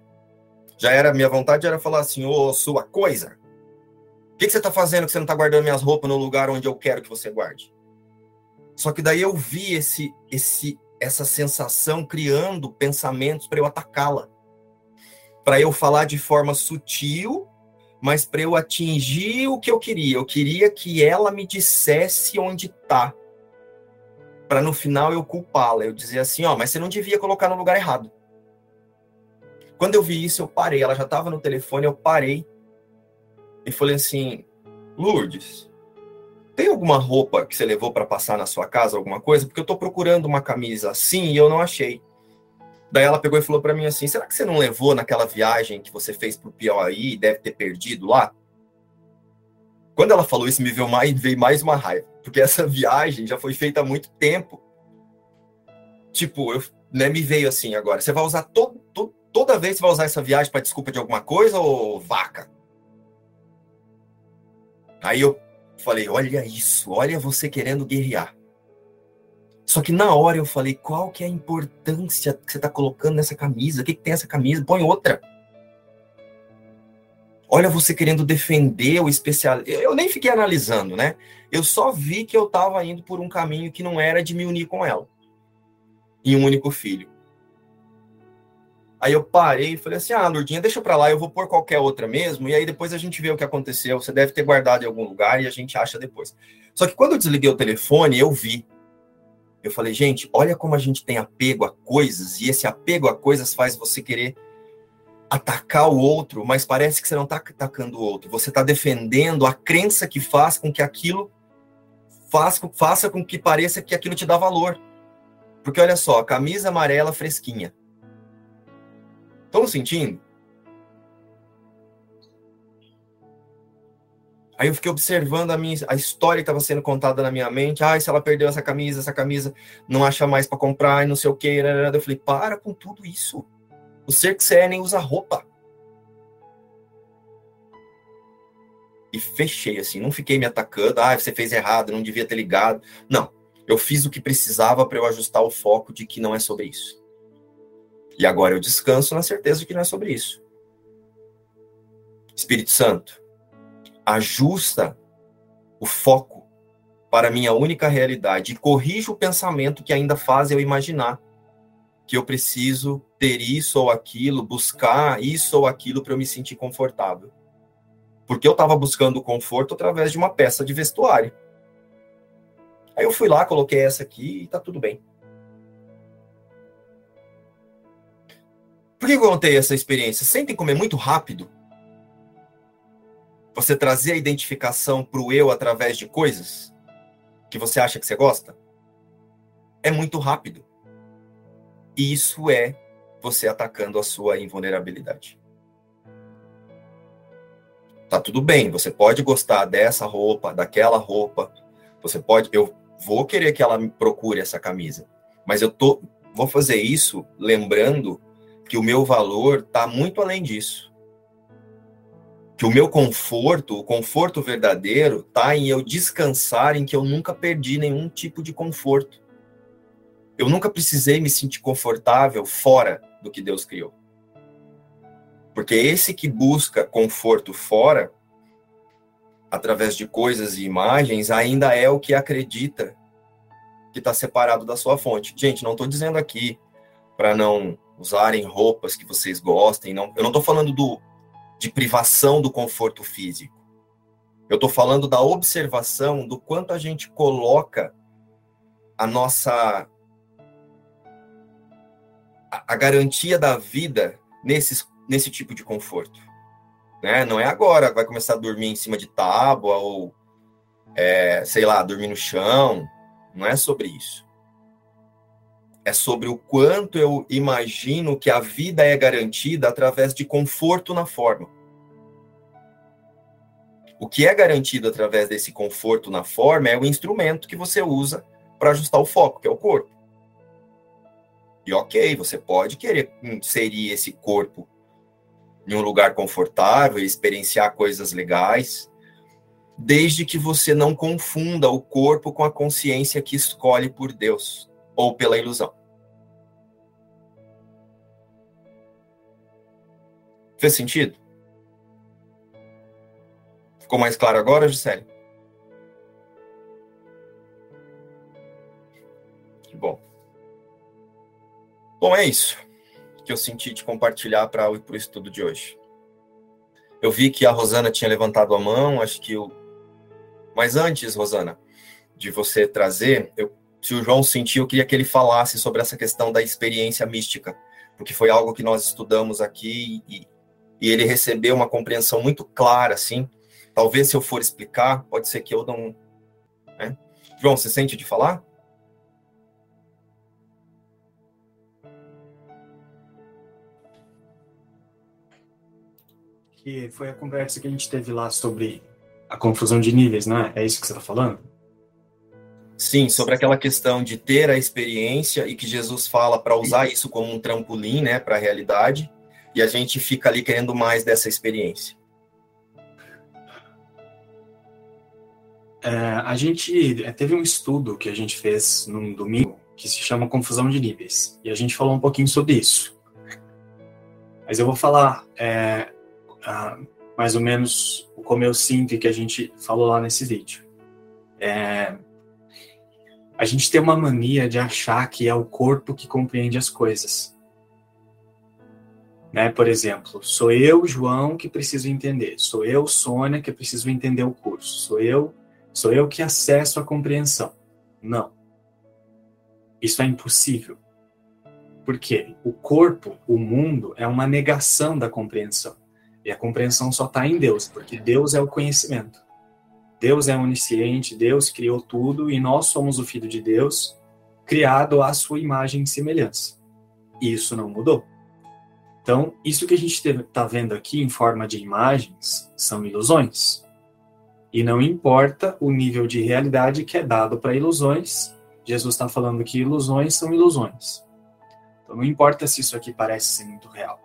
Já era, minha vontade era falar assim, ô, sua coisa, o que, que você está fazendo que você não está guardando minhas roupas no lugar onde eu quero que você guarde? Só que daí eu vi esse, esse, essa sensação criando pensamentos para eu atacá-la. Para eu falar de forma sutil mas para eu atingir o que eu queria, eu queria que ela me dissesse onde está, para no final eu culpá-la, eu dizer assim, ó, mas você não devia colocar no lugar errado. Quando eu vi isso, eu parei, ela já estava no telefone, eu parei e falei assim, Lourdes, tem alguma roupa que você levou para passar na sua casa, alguma coisa? Porque eu estou procurando uma camisa assim e eu não achei. Daí ela pegou e falou para mim assim: será que você não levou naquela viagem que você fez pro Piauí e deve ter perdido lá? Quando ela falou isso, me veio mais, veio mais uma raiva, porque essa viagem já foi feita há muito tempo. Tipo, eu, né, me veio assim agora: você vai usar toda vez você vai usar essa viagem para desculpa de alguma coisa ou vaca? Aí eu falei: olha isso, olha você querendo guerrear. Só que na hora eu falei, qual que é a importância que você está colocando nessa camisa? O que, que tem essa camisa? Põe outra. Olha você querendo defender o especial. Eu nem fiquei analisando, né? Eu só vi que eu estava indo por um caminho que não era de me unir com ela. E um único filho. Aí eu parei e falei assim: ah, Lourdinha, deixa pra lá, eu vou pôr qualquer outra mesmo, e aí depois a gente vê o que aconteceu. Você deve ter guardado em algum lugar e a gente acha depois. Só que quando eu desliguei o telefone, eu vi. Eu falei, gente, olha como a gente tem apego a coisas, e esse apego a coisas faz você querer atacar o outro, mas parece que você não está atacando o outro. Você está defendendo a crença que faz com que aquilo faz, faça com que pareça que aquilo te dá valor. Porque olha só, camisa amarela fresquinha. Estão sentindo? Aí eu fiquei observando a minha a história que estava sendo contada na minha mente. Ah, se ela perdeu essa camisa, essa camisa não acha mais para comprar e não sei o que. Eu falei, para com tudo isso. O ser que você é nem usa roupa. E fechei assim, não fiquei me atacando. Ah, você fez errado, não devia ter ligado. Não, eu fiz o que precisava para eu ajustar o foco de que não é sobre isso. E agora eu descanso na certeza de que não é sobre isso. Espírito Santo, ajusta o foco para minha única realidade e corrija o pensamento que ainda faz eu imaginar que eu preciso ter isso ou aquilo, buscar isso ou aquilo para eu me sentir confortável. Porque eu estava buscando conforto através de uma peça de vestuário. Aí eu fui lá, coloquei essa aqui e tá tudo bem. Por que eu contei essa experiência? Sentem como é muito rápido você trazer a identificação para o eu através de coisas que você acha que você gosta? É muito rápido. Isso é você atacando a sua invulnerabilidade. Tá tudo bem, você pode gostar dessa roupa, daquela roupa. Você pode, eu vou querer que ela me procure essa camisa, mas eu tô vou fazer isso lembrando que o meu valor tá muito além disso. Que o meu conforto, o conforto verdadeiro, tá em eu descansar em que eu nunca perdi nenhum tipo de conforto. Eu nunca precisei me sentir confortável fora do que Deus criou. Porque esse que busca conforto fora, através de coisas e imagens, ainda é o que acredita que está separado da sua fonte. Gente, não estou dizendo aqui para não usarem roupas que vocês gostem. Não, eu não estou falando do, de privação do conforto físico. Eu estou falando da observação do quanto a gente coloca a nossa a, garantia da vida nesse nesse tipo de conforto. Né? Não é agora, vai começar a dormir em cima de tábua ou, é, sei lá, dormir no chão. Não é sobre isso. É sobre o quanto eu imagino que a vida é garantida através de conforto na forma. O que é garantido através desse conforto na forma é o instrumento que você usa para ajustar o foco, que é o corpo. E ok, você pode querer inserir esse corpo em um lugar confortável, experienciar coisas legais, desde que você não confunda o corpo com a consciência que escolhe por Deus ou pela ilusão. Fez sentido? Ficou mais claro agora, Gisele? Que bom. Bom, é isso que eu senti de compartilhar para o estudo de hoje. Eu vi que a Rosana tinha levantado a mão, acho que eu. Mas antes, Rosana, de você trazer, eu, se o João sentiu, eu queria que ele falasse sobre essa questão da experiência mística, porque foi algo que nós estudamos aqui e, e ele recebeu uma compreensão muito clara, assim. Talvez se eu for explicar, pode ser que eu não. Né? João, você sente de falar? que foi a conversa que a gente teve lá sobre a confusão de níveis, né? É isso que você está falando? Sim, sobre aquela questão de ter a experiência e que Jesus fala para usar isso como um trampolim, né, para a realidade, e a gente fica ali querendo mais dessa experiência. É, a gente é, teve um estudo que a gente fez num domingo que se chama Confusão de Níveis, e a gente falou um pouquinho sobre isso. Mas eu vou falar é, mais ou menos como eu sinto que a gente falou lá nesse vídeo. É, a gente tem uma mania de achar que é o corpo que compreende as coisas. Né? Por exemplo, sou eu, João, que preciso entender. Sou eu, Sônia, que preciso entender o curso. Sou eu, sou eu que acesso a compreensão. Não. Isso é impossível. Porque o corpo, o mundo, é uma negação da compreensão. E a compreensão só está em Deus, porque Deus é o conhecimento. Deus é onisciente, Deus criou tudo e nós somos o Filho de Deus, criado à sua imagem e semelhança. E isso não mudou. Então, isso que a gente está vendo aqui em forma de imagens são ilusões. E não importa o nível de realidade que é dado para ilusões, Jesus está falando que ilusões são ilusões. Então, não importa se isso aqui parece ser muito real.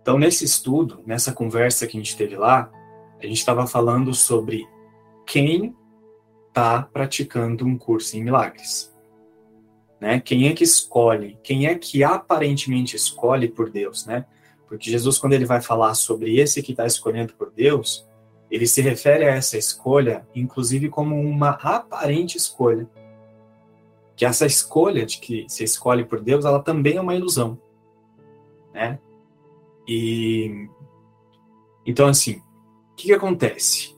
Então, nesse estudo, nessa conversa que a gente teve lá, a gente estava falando sobre quem está praticando um curso em milagres. Né? Quem é que escolhe? Quem é que aparentemente escolhe por Deus, né? Porque Jesus, quando ele vai falar sobre esse que está escolhendo por Deus, ele se refere a essa escolha, inclusive, como uma aparente escolha. Que essa escolha de que se escolhe por Deus, ela também é uma ilusão, né? E então assim, o que, que acontece?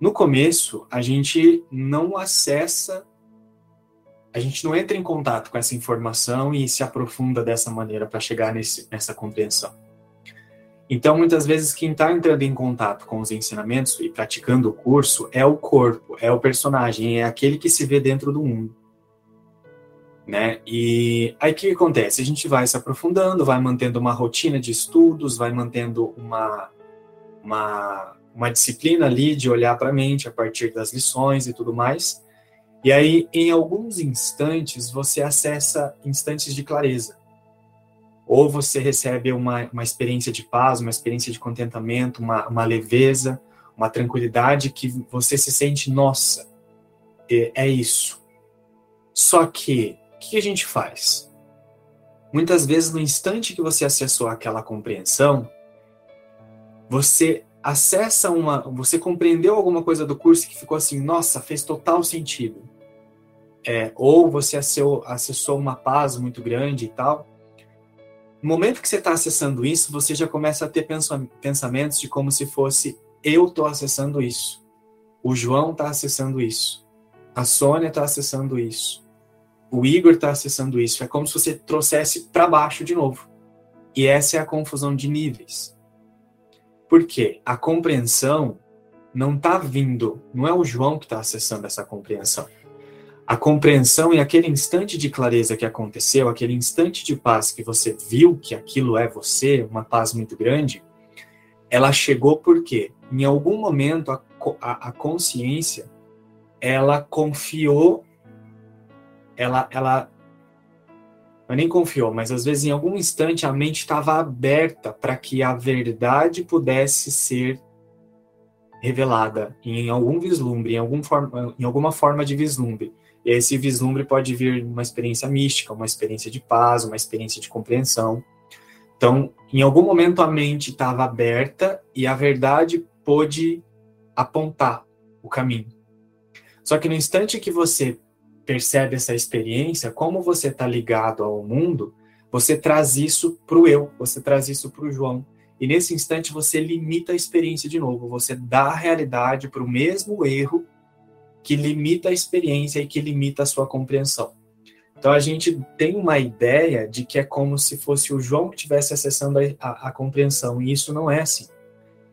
No começo, a gente não acessa a gente não entra em contato com essa informação e se aprofunda dessa maneira para chegar nesse, nessa compreensão. Então, muitas vezes, quem está entrando em contato com os ensinamentos e praticando o curso é o corpo, é o personagem, é aquele que se vê dentro do mundo. Né? E aí o que acontece? A gente vai se aprofundando, vai mantendo uma rotina de estudos, vai mantendo uma, uma, uma disciplina ali de olhar para a mente a partir das lições e tudo mais. E aí, em alguns instantes, você acessa instantes de clareza. Ou você recebe uma, uma experiência de paz, uma experiência de contentamento, uma, uma leveza, uma tranquilidade que você se sente, nossa, é, é isso. Só que, o que a gente faz? Muitas vezes, no instante que você acessou aquela compreensão, você acessa uma, você compreendeu alguma coisa do curso que ficou assim, nossa, fez total sentido. É, ou você acessou, acessou uma paz muito grande e tal. No momento que você está acessando isso, você já começa a ter pensamentos de como se fosse eu estou acessando isso, o João está acessando isso, a Sônia está acessando isso, o Igor está acessando isso. É como se você trouxesse para baixo de novo. E essa é a confusão de níveis. Porque a compreensão não está vindo, não é o João que está acessando essa compreensão. A compreensão e aquele instante de clareza que aconteceu, aquele instante de paz que você viu que aquilo é você, uma paz muito grande, ela chegou porque, em algum momento, a, a, a consciência ela confiou, ela, ela mas nem confiou, mas às vezes em algum instante a mente estava aberta para que a verdade pudesse ser revelada em algum vislumbre, em, algum forma, em alguma forma de vislumbre. E esse vislumbre pode vir uma experiência mística, uma experiência de paz, uma experiência de compreensão. Então, em algum momento a mente estava aberta e a verdade pôde apontar o caminho. Só que no instante que você percebe essa experiência, como você está ligado ao mundo, você traz isso para o eu, você traz isso para o João. E nesse instante você limita a experiência de novo, você dá a realidade para o mesmo erro que limita a experiência e que limita a sua compreensão. Então a gente tem uma ideia de que é como se fosse o João que estivesse acessando a, a, a compreensão, e isso não é assim.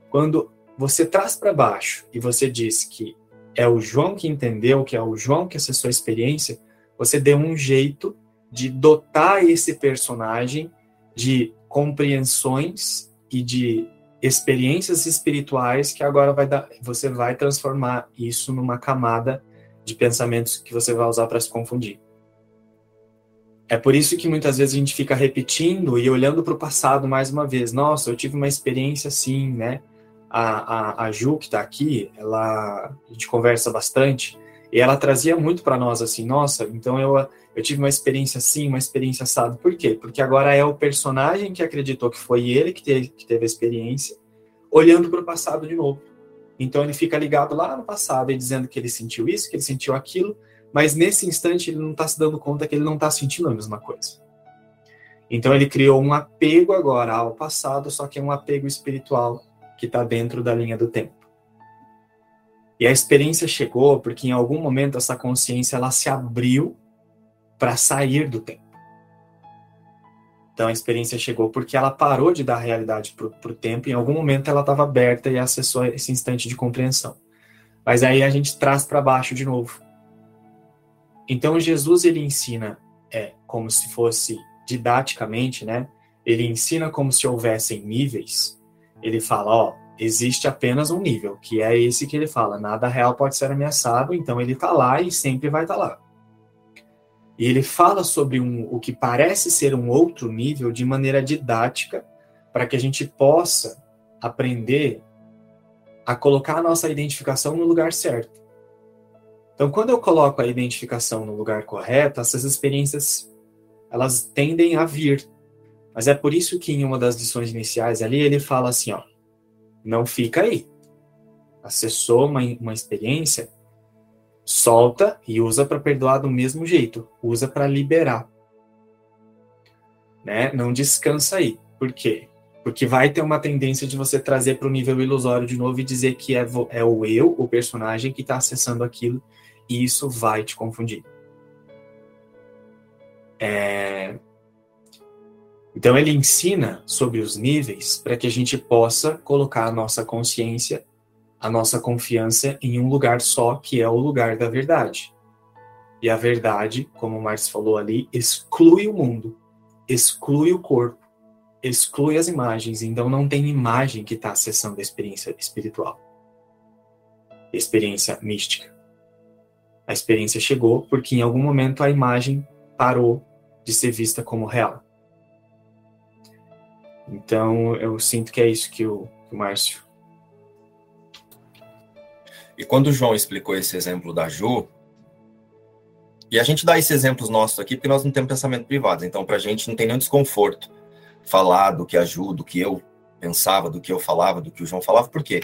Quando você traz para baixo e você diz que é o João que entendeu, que é o João que acessou a experiência, você deu um jeito de dotar esse personagem de compreensões e de experiências espirituais que agora vai dar, você vai transformar isso numa camada de pensamentos que você vai usar para se confundir. É por isso que muitas vezes a gente fica repetindo e olhando para o passado mais uma vez. Nossa, eu tive uma experiência assim, né? A, a, a Ju, que está aqui, ela, a gente conversa bastante, e ela trazia muito para nós assim, nossa, então eu, eu tive uma experiência assim, uma experiência assada. Por quê? Porque agora é o personagem que acreditou que foi ele que teve, que teve a experiência, olhando para o passado de novo. Então ele fica ligado lá no passado e dizendo que ele sentiu isso, que ele sentiu aquilo, mas nesse instante ele não está se dando conta que ele não está sentindo a mesma coisa. Então ele criou um apego agora ao passado, só que é um apego espiritual que está dentro da linha do tempo. E a experiência chegou porque em algum momento essa consciência ela se abriu para sair do tempo. Então a experiência chegou porque ela parou de dar realidade para o tempo, e em algum momento ela estava aberta e acessou esse instante de compreensão. Mas aí a gente traz para baixo de novo. Então Jesus ele ensina é como se fosse didaticamente, né? Ele ensina como se houvessem níveis. Ele fala, ó, existe apenas um nível, que é esse que ele fala, nada real pode ser ameaçado, então ele está lá e sempre vai estar tá lá. E ele fala sobre um, o que parece ser um outro nível de maneira didática, para que a gente possa aprender a colocar a nossa identificação no lugar certo. Então, quando eu coloco a identificação no lugar correto, essas experiências elas tendem a vir. Mas é por isso que em uma das lições iniciais ali ele fala assim, ó, não fica aí. Acessou uma, uma experiência, solta e usa para perdoar do mesmo jeito, usa para liberar. Né? Não descansa aí. Por quê? Porque vai ter uma tendência de você trazer para o nível ilusório de novo e dizer que é, é o eu, o personagem, que está acessando aquilo e isso vai te confundir. É... Então ele ensina sobre os níveis para que a gente possa colocar a nossa consciência, a nossa confiança em um lugar só, que é o lugar da verdade. E a verdade, como o Marx falou ali, exclui o mundo, exclui o corpo, exclui as imagens. Então não tem imagem que está acessando a experiência espiritual, experiência mística. A experiência chegou porque em algum momento a imagem parou de ser vista como real. Então eu sinto que é isso que o, que o Márcio. E quando o João explicou esse exemplo da Ju, e a gente dá esses exemplos nossos aqui porque nós não temos pensamento privado, então para a gente não tem nenhum desconforto falar do que a Ju, do que eu pensava, do que eu falava, do que o João falava, por quê?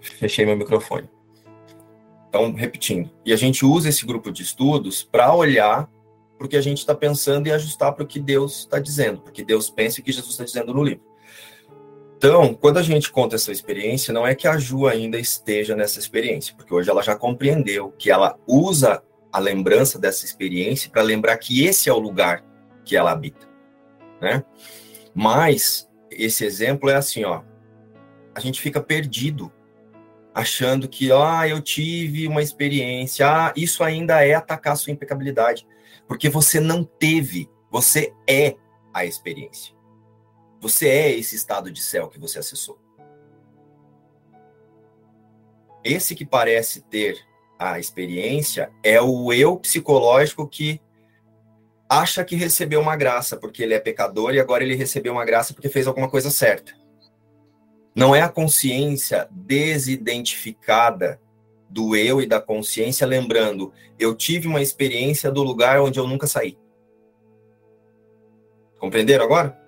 Fechei meu microfone. Então, repetindo. E a gente usa esse grupo de estudos para olhar para o que a gente está pensando e ajustar para o que Deus está dizendo, porque Deus pensa o que Jesus está dizendo no livro. Então, quando a gente conta essa experiência, não é que a Ju ainda esteja nessa experiência, porque hoje ela já compreendeu que ela usa a lembrança dessa experiência para lembrar que esse é o lugar que ela habita, né? Mas esse exemplo é assim, ó, a gente fica perdido achando que, ah, eu tive uma experiência, ah, isso ainda é atacar a sua impecabilidade, porque você não teve, você é a experiência. Você é esse estado de céu que você acessou. Esse que parece ter a experiência é o eu psicológico que acha que recebeu uma graça porque ele é pecador e agora ele recebeu uma graça porque fez alguma coisa certa. Não é a consciência desidentificada do eu e da consciência, lembrando, eu tive uma experiência do lugar onde eu nunca saí. Compreenderam agora?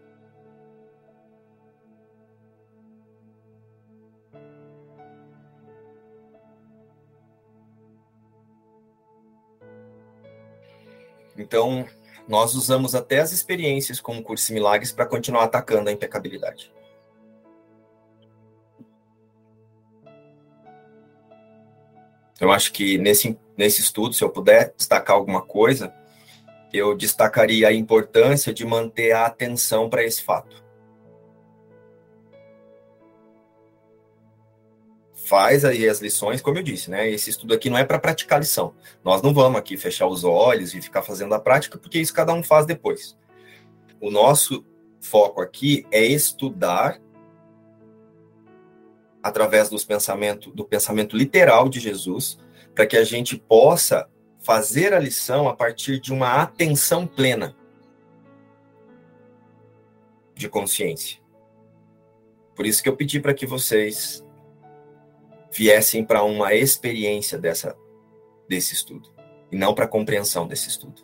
Então, nós usamos até as experiências como curso de milagres para continuar atacando a impecabilidade. Eu acho que nesse, nesse estudo, se eu puder destacar alguma coisa, eu destacaria a importância de manter a atenção para esse fato. Faz aí as lições, como eu disse, né? Esse estudo aqui não é para praticar lição. Nós não vamos aqui fechar os olhos e ficar fazendo a prática, porque isso cada um faz depois. O nosso foco aqui é estudar através dos pensamento, do pensamento literal de Jesus, para que a gente possa fazer a lição a partir de uma atenção plena de consciência. Por isso que eu pedi para que vocês viessem para uma experiência dessa desse estudo e não para a compreensão desse estudo.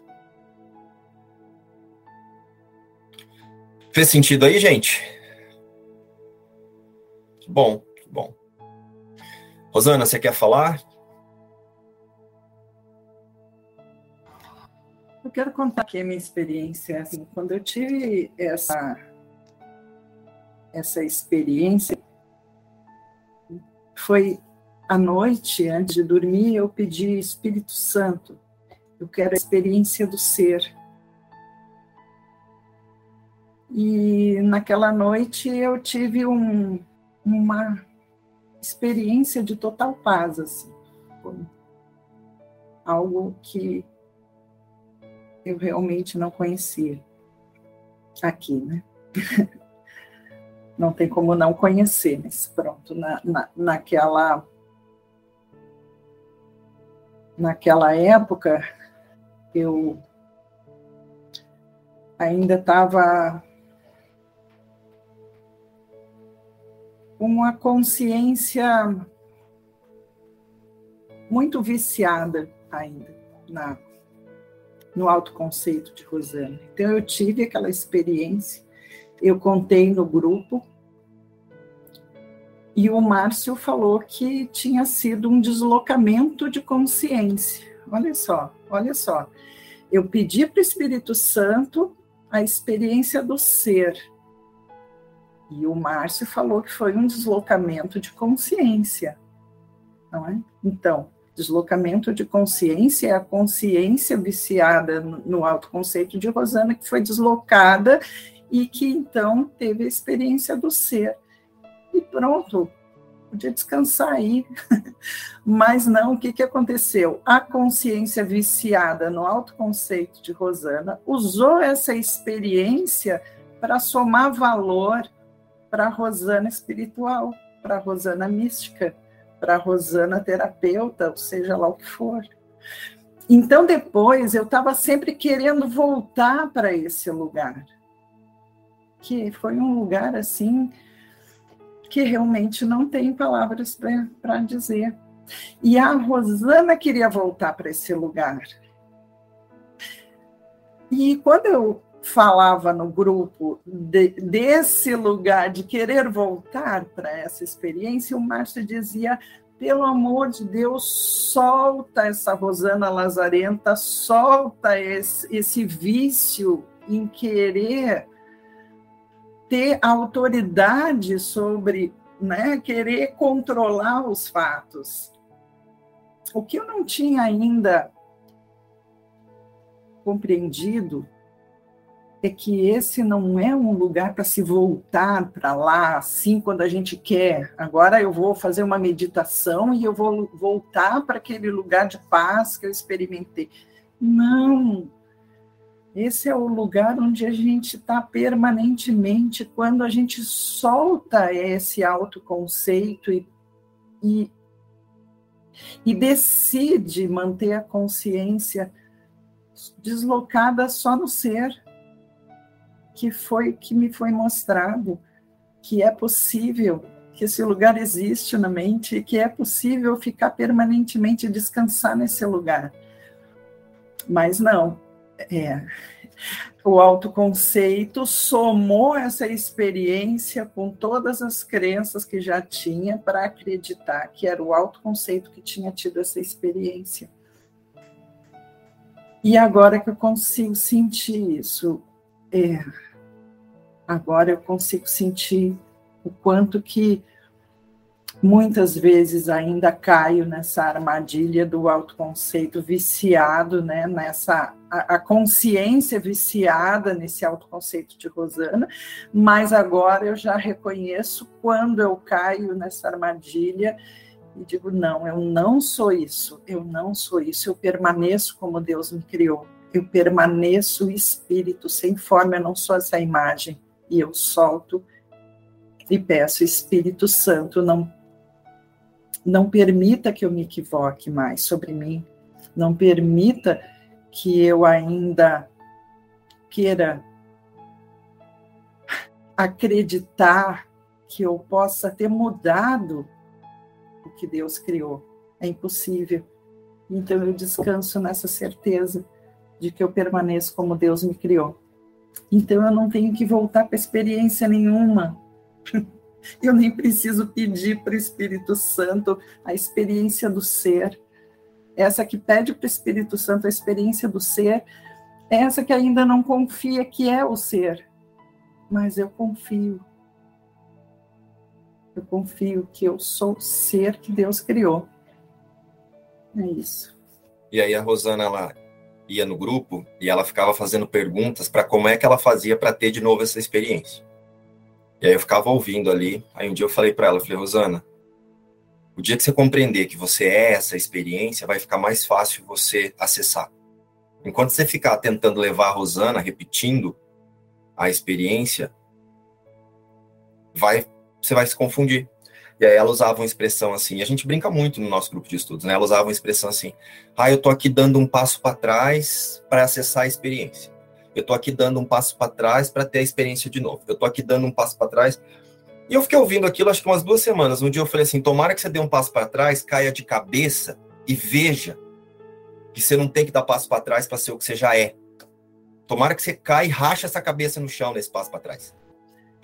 Fez sentido aí, gente? Bom. Rosana, você quer falar? Eu quero contar aqui a minha experiência. Assim, quando eu tive essa, essa experiência, foi à noite, antes de dormir, eu pedi Espírito Santo. Eu quero a experiência do ser. E naquela noite eu tive um, uma experiência de total paz, assim. Algo que eu realmente não conhecia aqui, né? Não tem como não conhecer, mas pronto, na, na, naquela naquela época eu ainda estava com a consciência muito viciada ainda na no autoconceito de Rosana. Então, eu tive aquela experiência, eu contei no grupo, e o Márcio falou que tinha sido um deslocamento de consciência. Olha só, olha só. Eu pedi para o Espírito Santo a experiência do ser. E o Márcio falou que foi um deslocamento de consciência. Não é? Então, deslocamento de consciência é a consciência viciada no autoconceito de Rosana que foi deslocada e que então teve a experiência do ser. E pronto, podia descansar aí. Mas não, o que, que aconteceu? A consciência viciada no autoconceito de Rosana usou essa experiência para somar valor para a Rosana espiritual, para a Rosana mística para a Rosana terapeuta, ou seja lá o que for. Então, depois, eu estava sempre querendo voltar para esse lugar, que foi um lugar assim que realmente não tem palavras para dizer. E a Rosana queria voltar para esse lugar. E quando eu falava no grupo de, desse lugar de querer voltar para essa experiência, o Márcio dizia: pelo amor de Deus, solta essa Rosana Lazarenta, solta esse, esse vício em querer ter autoridade sobre, né, querer controlar os fatos. O que eu não tinha ainda compreendido é que esse não é um lugar para se voltar para lá assim quando a gente quer. Agora eu vou fazer uma meditação e eu vou voltar para aquele lugar de paz que eu experimentei. Não. Esse é o lugar onde a gente está permanentemente quando a gente solta esse autoconceito e, e, e decide manter a consciência deslocada só no ser que foi que me foi mostrado que é possível, que esse lugar existe na mente e que é possível ficar permanentemente descansar nesse lugar. Mas não, é, o autoconceito somou essa experiência com todas as crenças que já tinha para acreditar que era o autoconceito que tinha tido essa experiência. E agora que eu consigo sentir isso, é, agora eu consigo sentir o quanto que muitas vezes ainda caio nessa armadilha do autoconceito viciado, né, nessa a, a, consciência viciada nesse autoconceito de Rosana, mas agora eu já reconheço quando eu caio nessa armadilha e digo não, eu não sou isso, eu não sou isso, eu permaneço como Deus me criou. Eu permaneço espírito sem forma, eu não sou essa imagem e eu solto e peço, Espírito Santo, não, não permita que eu me equivoque mais sobre mim, não permita que eu ainda queira acreditar que eu possa ter mudado o que Deus criou. É impossível. Então eu descanso nessa certeza de que eu permaneço como Deus me criou. Então eu não tenho que voltar para experiência nenhuma. Eu nem preciso pedir para o Espírito Santo a experiência do ser. Essa que pede para o Espírito Santo a experiência do ser essa que ainda não confia que é o ser, mas eu confio. Eu confio que eu sou o ser que Deus criou. É isso. E aí a Rosana ela ia no grupo e ela ficava fazendo perguntas para como é que ela fazia para ter de novo essa experiência. E aí eu ficava ouvindo ali. Aí um dia eu falei para ela, falei, Rosana, o dia que você compreender que você é essa experiência, vai ficar mais fácil você acessar. Enquanto você ficar tentando levar a Rosana, repetindo a experiência, vai, você vai se confundir. E aí ela usava uma expressão assim, a gente brinca muito no nosso grupo de estudos, né? Ela usava uma expressão assim: "Ah, eu tô aqui dando um passo para trás para acessar a experiência. Eu tô aqui dando um passo para trás para ter a experiência de novo. Eu tô aqui dando um passo para trás". E eu fiquei ouvindo aquilo acho que umas duas semanas. Um dia eu falei assim: "Tomara que você dê um passo para trás, caia de cabeça e veja que você não tem que dar passo para trás para ser o que você já é. Tomara que você caia e racha essa cabeça no chão nesse passo para trás.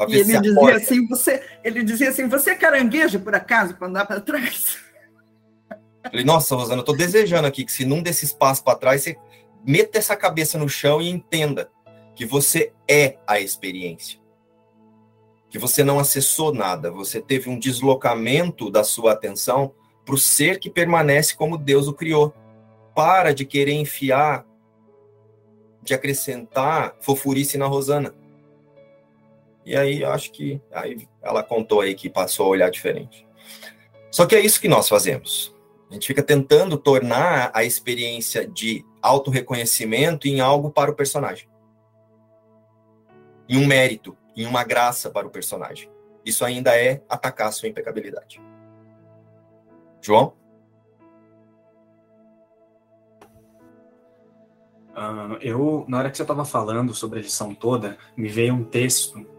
E ele dizia assim, você, ele dizia assim, você é caranguejo por acaso para andar para trás? Falei, nossa, Rosana, eu tô desejando aqui que se num desses passos para trás você meta essa cabeça no chão e entenda que você é a experiência. Que você não acessou nada, você teve um deslocamento da sua atenção para o ser que permanece como Deus o criou. Para de querer enfiar, de acrescentar fofurice na Rosana e aí eu acho que aí ela contou aí que passou a olhar diferente. Só que é isso que nós fazemos. A gente fica tentando tornar a experiência de autorreconhecimento em algo para o personagem. Em um mérito, em uma graça para o personagem. Isso ainda é atacar a sua impecabilidade. João? Uh, eu, na hora que você estava falando sobre a lição toda, me veio um texto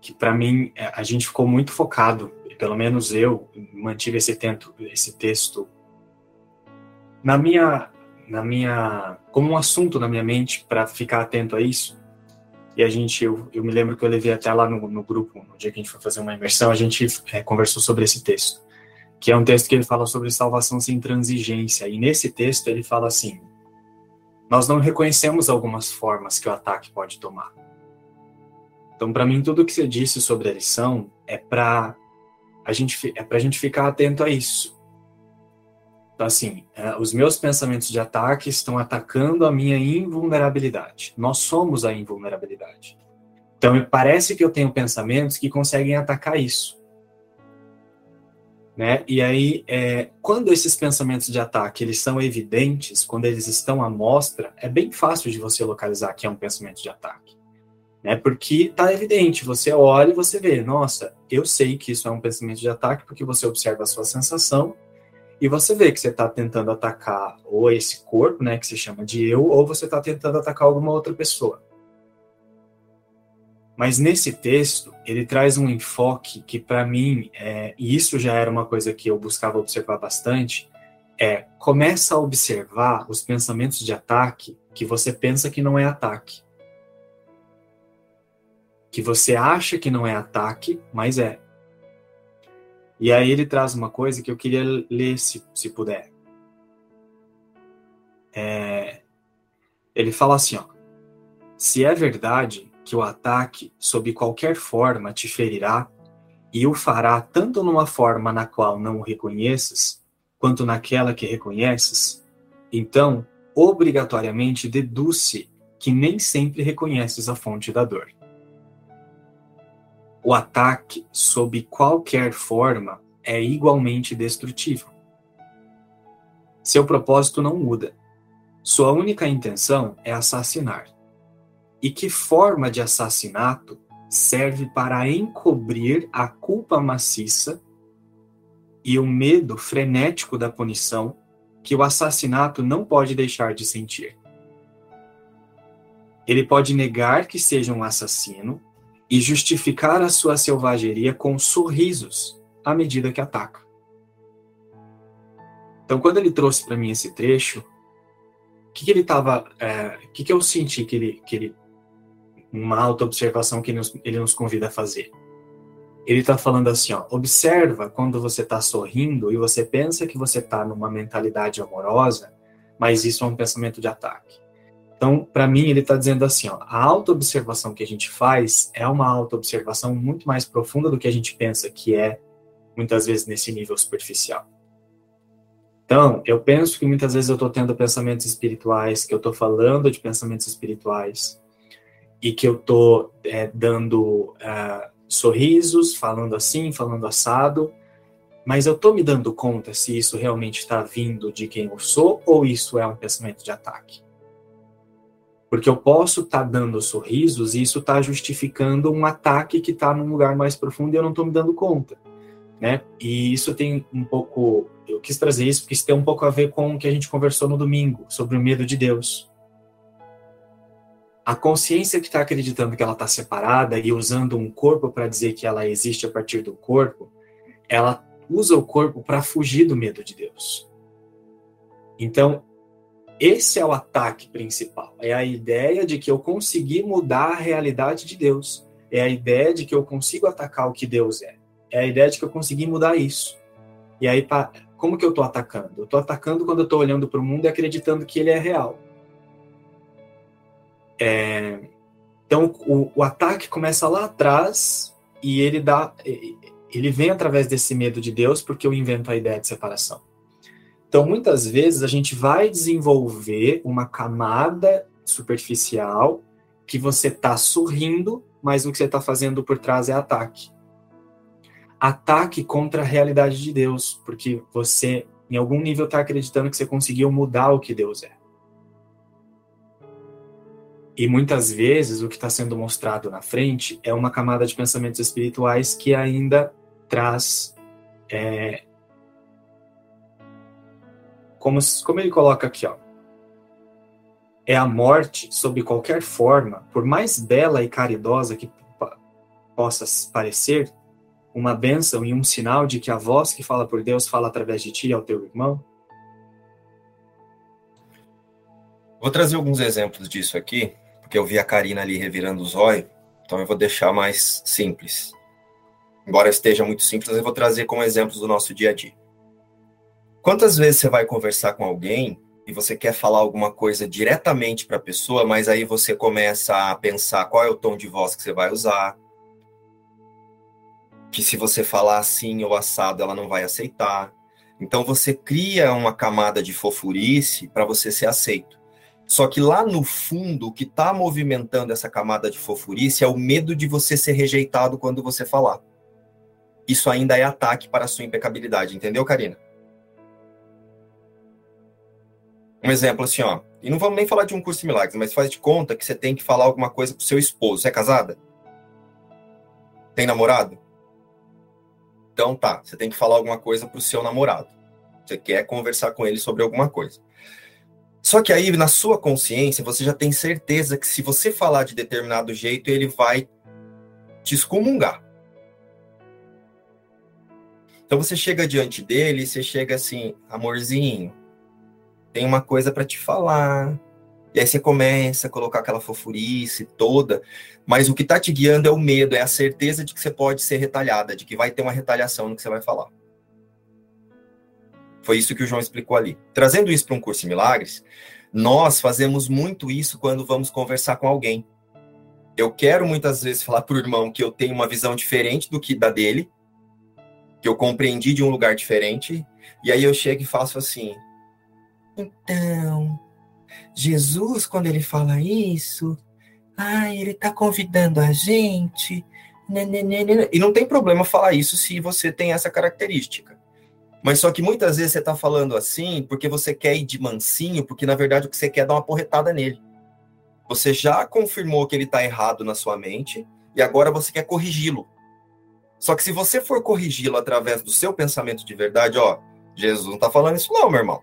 que para mim é, a gente ficou muito focado, pelo menos eu mantive esse, tento, esse texto na minha, na minha, como um assunto na minha mente para ficar atento a isso. E a gente, eu, eu me lembro que eu levei até lá no, no grupo, no dia que a gente foi fazer uma imersão, a gente é, conversou sobre esse texto, que é um texto que ele fala sobre salvação sem transigência. E nesse texto ele fala assim: nós não reconhecemos algumas formas que o ataque pode tomar então, para mim, tudo que você disse sobre a lição é para a gente é para a gente ficar atento a isso. Então, assim, é, os meus pensamentos de ataque estão atacando a minha invulnerabilidade. Nós somos a invulnerabilidade. Então, parece que eu tenho pensamentos que conseguem atacar isso. Né? E aí, é, quando esses pensamentos de ataque eles são evidentes, quando eles estão à mostra, é bem fácil de você localizar que é um pensamento de ataque né? Porque tá evidente, você olha e você vê, nossa, eu sei que isso é um pensamento de ataque porque você observa a sua sensação e você vê que você está tentando atacar ou esse corpo, né, que se chama de eu, ou você está tentando atacar alguma outra pessoa. Mas nesse texto, ele traz um enfoque que, para mim, é, e isso já era uma coisa que eu buscava observar bastante, é começa a observar os pensamentos de ataque que você pensa que não é ataque que você acha que não é ataque, mas é. E aí ele traz uma coisa que eu queria ler, se, se puder. É, ele fala assim, ó, se é verdade que o ataque, sob qualquer forma, te ferirá, e o fará tanto numa forma na qual não o reconheces, quanto naquela que reconheces, então, obrigatoriamente deduz-se que nem sempre reconheces a fonte da dor o ataque, sob qualquer forma, é igualmente destrutivo. Seu propósito não muda. Sua única intenção é assassinar. E que forma de assassinato serve para encobrir a culpa maciça e o medo frenético da punição que o assassinato não pode deixar de sentir. Ele pode negar que seja um assassino e justificar a sua selvageria com sorrisos à medida que ataca. Então, quando ele trouxe para mim esse trecho, o que, que, ele estava, o é, que, que eu senti que ele, que ele, uma alta observação que ele nos, ele nos convida a fazer? Ele está falando assim, ó, observa quando você está sorrindo e você pensa que você está numa mentalidade amorosa, mas isso é um pensamento de ataque. Então, para mim, ele está dizendo assim: ó, a autoobservação que a gente faz é uma autoobservação muito mais profunda do que a gente pensa que é, muitas vezes, nesse nível superficial. Então, eu penso que muitas vezes eu estou tendo pensamentos espirituais, que eu estou falando de pensamentos espirituais, e que eu estou é, dando uh, sorrisos, falando assim, falando assado, mas eu estou me dando conta se isso realmente está vindo de quem eu sou ou isso é um pensamento de ataque. Porque eu posso estar tá dando sorrisos e isso está justificando um ataque que está num lugar mais profundo e eu não estou me dando conta. Né? E isso tem um pouco. Eu quis trazer isso porque isso tem um pouco a ver com o que a gente conversou no domingo, sobre o medo de Deus a consciência que está acreditando que ela está separada e usando um corpo para dizer que ela existe a partir do corpo, ela usa o corpo para fugir do medo de Deus. Então, esse é o ataque principal. É a ideia de que eu consegui mudar a realidade de Deus. É a ideia de que eu consigo atacar o que Deus é. É a ideia de que eu consegui mudar isso. E aí, como que eu estou atacando? Eu estou atacando quando eu estou olhando para o mundo e acreditando que ele é real. É, então o, o, ataque começa lá atrás e ele dá, ele vem através desse medo de Deus porque eu invento a ideia de separação. Então muitas vezes a gente vai desenvolver uma camada superficial que você está sorrindo, mas o que você está fazendo por trás é ataque. Ataque contra a realidade de Deus, porque você em algum nível está acreditando que você conseguiu mudar o que Deus é. E muitas vezes o que está sendo mostrado na frente é uma camada de pensamentos espirituais que ainda traz. É, como, como ele coloca aqui, ó. É a morte sob qualquer forma, por mais bela e caridosa que possa parecer, uma bênção e um sinal de que a voz que fala por Deus fala através de ti ao teu irmão? Vou trazer alguns exemplos disso aqui, porque eu vi a Karina ali revirando os olhos, então eu vou deixar mais simples. Embora esteja muito simples, eu vou trazer como exemplos do nosso dia a dia. Quantas vezes você vai conversar com alguém e você quer falar alguma coisa diretamente para a pessoa, mas aí você começa a pensar qual é o tom de voz que você vai usar, que se você falar assim ou assado, ela não vai aceitar. Então você cria uma camada de fofurice para você ser aceito. Só que lá no fundo, o que está movimentando essa camada de fofurice é o medo de você ser rejeitado quando você falar. Isso ainda é ataque para a sua impecabilidade, entendeu, Karina? Um exemplo assim, ó. E não vamos nem falar de um curso de milagres, mas faz de conta que você tem que falar alguma coisa pro seu esposo. Você é casada? Tem namorado? Então tá, você tem que falar alguma coisa pro seu namorado. Você quer conversar com ele sobre alguma coisa. Só que aí, na sua consciência, você já tem certeza que se você falar de determinado jeito, ele vai te excomungar. Então você chega diante dele e você chega assim, amorzinho, tem uma coisa para te falar. E aí você começa a colocar aquela fofurice toda, mas o que está te guiando é o medo, é a certeza de que você pode ser retalhada, de que vai ter uma retaliação no que você vai falar. Foi isso que o João explicou ali. Trazendo isso para um curso de milagres, nós fazemos muito isso quando vamos conversar com alguém. Eu quero muitas vezes falar para o irmão que eu tenho uma visão diferente do que da dele, que eu compreendi de um lugar diferente, e aí eu chego e faço assim: então, Jesus, quando ele fala isso, ah, ele está convidando a gente. Né, né, né, e não tem problema falar isso se você tem essa característica. Mas só que muitas vezes você está falando assim porque você quer ir de mansinho, porque na verdade o que você quer é dar uma porretada nele. Você já confirmou que ele está errado na sua mente e agora você quer corrigi-lo. Só que se você for corrigi-lo através do seu pensamento de verdade, ó, Jesus não está falando isso não, meu irmão.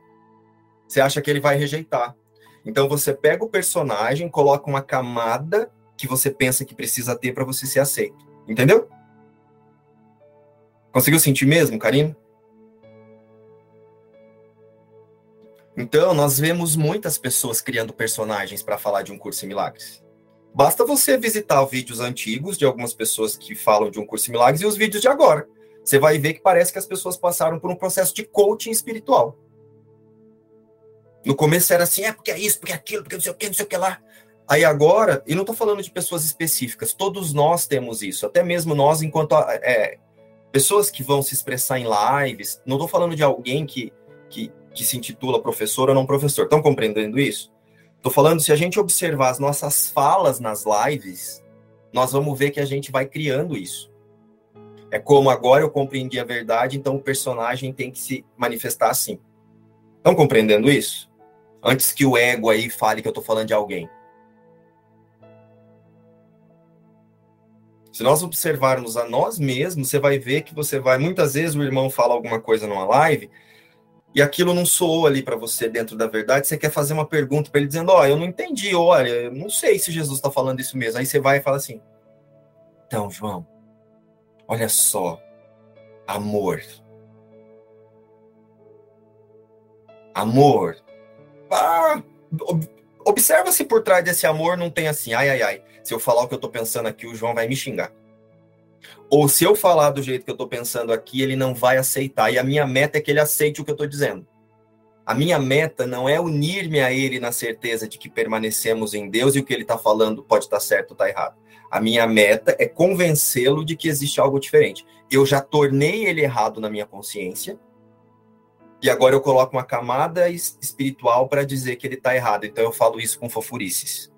Você acha que ele vai rejeitar. Então você pega o personagem, coloca uma camada que você pensa que precisa ter para você ser aceito. Entendeu? Conseguiu sentir mesmo, Karina? Então, nós vemos muitas pessoas criando personagens para falar de um curso em milagres. Basta você visitar vídeos antigos de algumas pessoas que falam de um curso em milagres e os vídeos de agora. Você vai ver que parece que as pessoas passaram por um processo de coaching espiritual. No começo era assim, é porque é isso, porque é aquilo, porque não sei o que, não sei o que lá. Aí agora, e não estou falando de pessoas específicas, todos nós temos isso, até mesmo nós, enquanto é, pessoas que vão se expressar em lives, não estou falando de alguém que, que, que se intitula professor ou não professor, estão compreendendo isso? Estou falando, se a gente observar as nossas falas nas lives, nós vamos ver que a gente vai criando isso. É como agora eu compreendi a verdade, então o personagem tem que se manifestar assim. Estão compreendendo isso? Antes que o ego aí fale que eu estou falando de alguém. Se nós observarmos a nós mesmos, você vai ver que você vai. Muitas vezes o irmão fala alguma coisa numa live e aquilo não soou ali para você dentro da verdade. Você quer fazer uma pergunta para ele dizendo: Ó, oh, eu não entendi, olha, eu não sei se Jesus está falando isso mesmo. Aí você vai e fala assim: Então, João, olha só, amor. Amor. Ah, observa se por trás desse amor não tem assim, ai, ai, ai. Se eu falar o que eu tô pensando aqui, o João vai me xingar. Ou se eu falar do jeito que eu tô pensando aqui, ele não vai aceitar. E a minha meta é que ele aceite o que eu tô dizendo. A minha meta não é unir-me a ele na certeza de que permanecemos em Deus e o que ele está falando pode estar tá certo ou está errado. A minha meta é convencê-lo de que existe algo diferente. Eu já tornei ele errado na minha consciência, e agora eu coloco uma camada espiritual para dizer que ele está errado. Então eu falo isso com fofurices.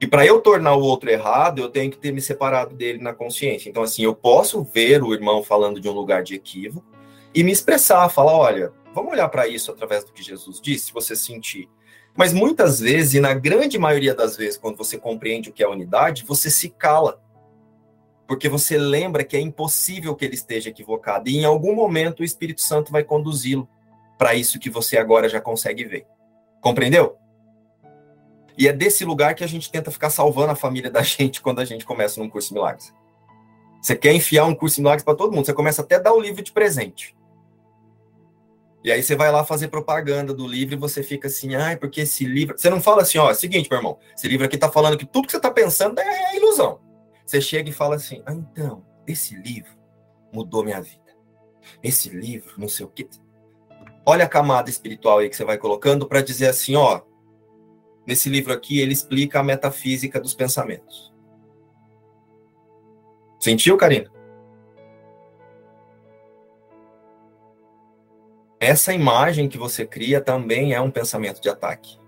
E para eu tornar o outro errado, eu tenho que ter me separado dele na consciência. Então, assim, eu posso ver o irmão falando de um lugar de equívoco e me expressar, falar: olha, vamos olhar para isso através do que Jesus disse, se você sentir. Mas muitas vezes, e na grande maioria das vezes, quando você compreende o que é unidade, você se cala. Porque você lembra que é impossível que ele esteja equivocado. E em algum momento o Espírito Santo vai conduzi-lo para isso que você agora já consegue ver. Compreendeu? E é desse lugar que a gente tenta ficar salvando a família da gente quando a gente começa num curso de milagres. Você quer enfiar um curso de milagres para todo mundo, você começa até a dar o livro de presente. E aí você vai lá fazer propaganda do livro e você fica assim, ai, porque esse livro. Você não fala assim, ó, é o seguinte, meu irmão, esse livro aqui tá falando que tudo que você tá pensando é ilusão. Você chega e fala assim, ah, então, esse livro mudou minha vida. Esse livro, não sei o quê. Olha a camada espiritual aí que você vai colocando para dizer assim, ó, Nesse livro aqui, ele explica a metafísica dos pensamentos. Sentiu, Karina? Essa imagem que você cria também é um pensamento de ataque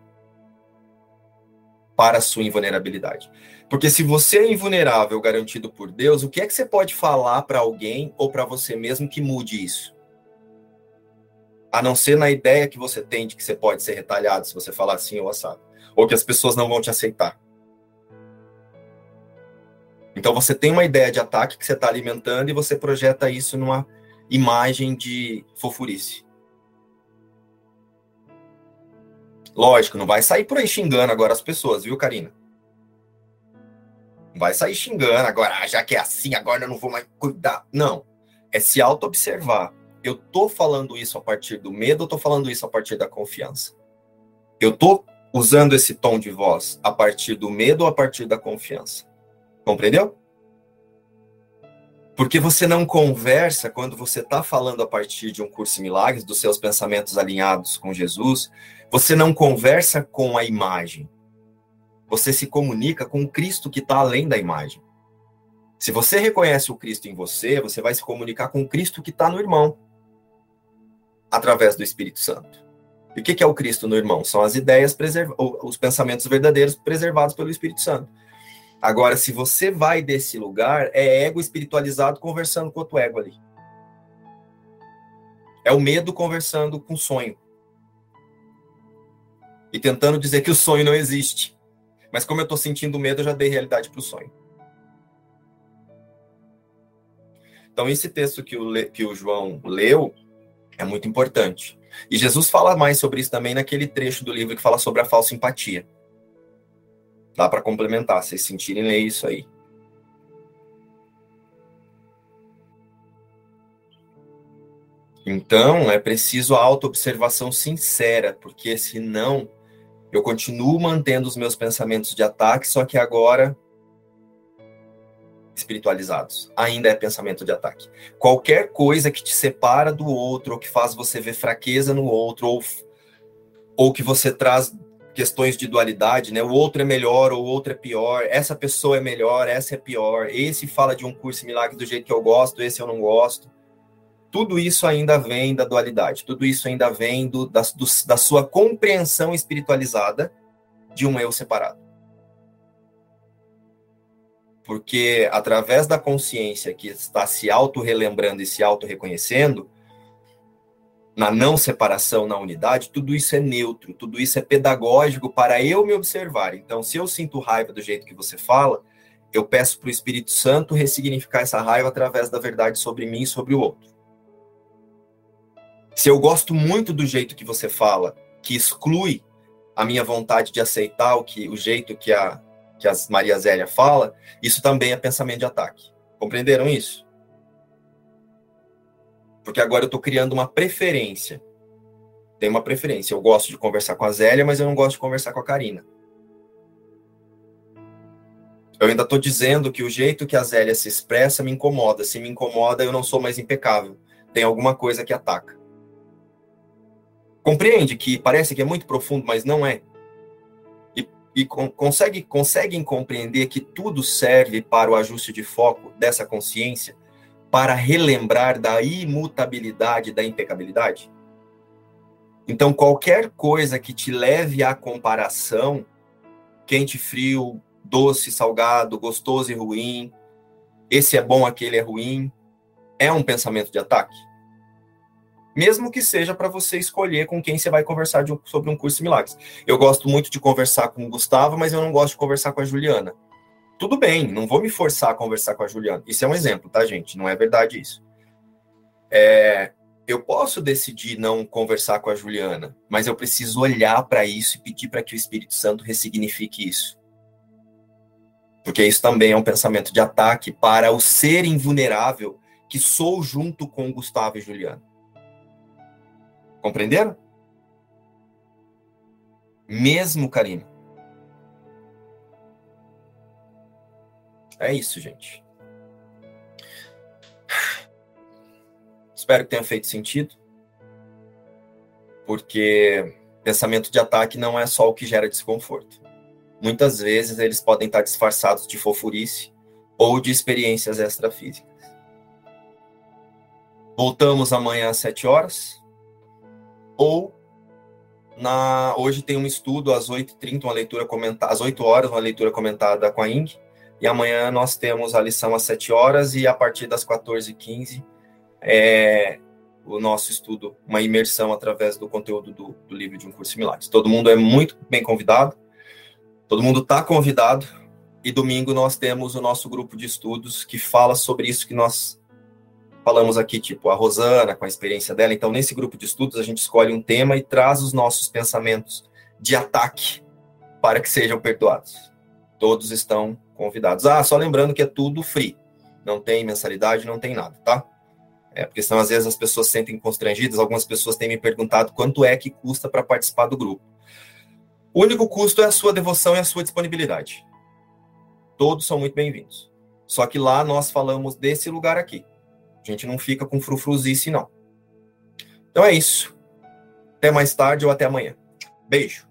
para a sua invulnerabilidade. Porque se você é invulnerável, garantido por Deus, o que é que você pode falar para alguém ou para você mesmo que mude isso? A não ser na ideia que você tem de que você pode ser retalhado se você falar assim ou assado ou que as pessoas não vão te aceitar. Então você tem uma ideia de ataque que você está alimentando e você projeta isso numa imagem de fofurice. Lógico, não vai sair por aí xingando agora as pessoas, viu, Karina? Não vai sair xingando agora, ah, já que é assim, agora eu não vou mais cuidar. Não. É se auto-observar. Eu tô falando isso a partir do medo ou tô falando isso a partir da confiança? Eu tô usando esse tom de voz a partir do medo ou a partir da confiança. Compreendeu? Porque você não conversa quando você está falando a partir de um curso de milagres, dos seus pensamentos alinhados com Jesus, você não conversa com a imagem. Você se comunica com o Cristo que está além da imagem. Se você reconhece o Cristo em você, você vai se comunicar com o Cristo que está no irmão, através do Espírito Santo. E o que é o Cristo no irmão? São as ideias, os pensamentos verdadeiros preservados pelo Espírito Santo. Agora, se você vai desse lugar, é ego espiritualizado conversando com outro ego ali. É o medo conversando com sonho. E tentando dizer que o sonho não existe. Mas como eu estou sentindo medo, eu já dei realidade para o sonho. Então, esse texto que o, que o João leu é muito importante. E Jesus fala mais sobre isso também naquele trecho do livro que fala sobre a falsa empatia. Dá para complementar, se vocês sentirem ler isso aí. Então, é preciso a autoobservação sincera, porque senão eu continuo mantendo os meus pensamentos de ataque, só que agora espiritualizados. Ainda é pensamento de ataque. Qualquer coisa que te separa do outro, ou que faz você ver fraqueza no outro, ou ou que você traz questões de dualidade, né? O outro é melhor, ou o outro é pior, essa pessoa é melhor, essa é pior, esse fala de um curso milagre do jeito que eu gosto, esse eu não gosto. Tudo isso ainda vem da dualidade, tudo isso ainda vem do, da, do, da sua compreensão espiritualizada de um eu separado. Porque através da consciência que está se auto-relembrando e se auto-reconhecendo, na não separação, na unidade, tudo isso é neutro, tudo isso é pedagógico para eu me observar. Então, se eu sinto raiva do jeito que você fala, eu peço para o Espírito Santo ressignificar essa raiva através da verdade sobre mim e sobre o outro. Se eu gosto muito do jeito que você fala, que exclui a minha vontade de aceitar o que o jeito que a que a Maria Zélia fala, isso também é pensamento de ataque. Compreenderam isso? Porque agora eu estou criando uma preferência. Tem uma preferência. Eu gosto de conversar com a Zélia, mas eu não gosto de conversar com a Karina. Eu ainda estou dizendo que o jeito que a Zélia se expressa me incomoda. Se me incomoda, eu não sou mais impecável. Tem alguma coisa que ataca. Compreende que parece que é muito profundo, mas não é. E, e consegue, conseguem compreender que tudo serve para o ajuste de foco dessa consciência para relembrar da imutabilidade da impecabilidade? Então, qualquer coisa que te leve à comparação, quente, frio, doce, salgado, gostoso e ruim, esse é bom, aquele é ruim, é um pensamento de ataque. Mesmo que seja para você escolher com quem você vai conversar um, sobre um curso de milagres. Eu gosto muito de conversar com o Gustavo, mas eu não gosto de conversar com a Juliana tudo bem, não vou me forçar a conversar com a Juliana. Isso é um exemplo, tá, gente? Não é verdade isso. É, eu posso decidir não conversar com a Juliana, mas eu preciso olhar para isso e pedir para que o Espírito Santo ressignifique isso. Porque isso também é um pensamento de ataque para o ser invulnerável que sou junto com Gustavo e Juliana. Compreenderam? Mesmo, Karina É isso, gente. Espero que tenha feito sentido. Porque pensamento de ataque não é só o que gera desconforto. Muitas vezes eles podem estar disfarçados de fofurice ou de experiências extrafísicas. Voltamos amanhã às 7 horas. Ou na hoje tem um estudo às 8h30, uma leitura comentada, às 8 horas, uma leitura comentada com a Ing. E amanhã nós temos a lição às 7 horas e a partir das 14h15 é o nosso estudo, uma imersão através do conteúdo do, do livro de um curso similar. Todo mundo é muito bem convidado, todo mundo está convidado. E domingo nós temos o nosso grupo de estudos que fala sobre isso que nós falamos aqui, tipo a Rosana, com a experiência dela. Então, nesse grupo de estudos, a gente escolhe um tema e traz os nossos pensamentos de ataque para que sejam perdoados. Todos estão convidados. Ah, só lembrando que é tudo free. Não tem mensalidade, não tem nada, tá? É, porque senão às vezes as pessoas se sentem constrangidas. Algumas pessoas têm me perguntado quanto é que custa para participar do grupo. O único custo é a sua devoção e a sua disponibilidade. Todos são muito bem-vindos. Só que lá nós falamos desse lugar aqui. A gente não fica com frufruzice, não. Então é isso. Até mais tarde ou até amanhã. Beijo.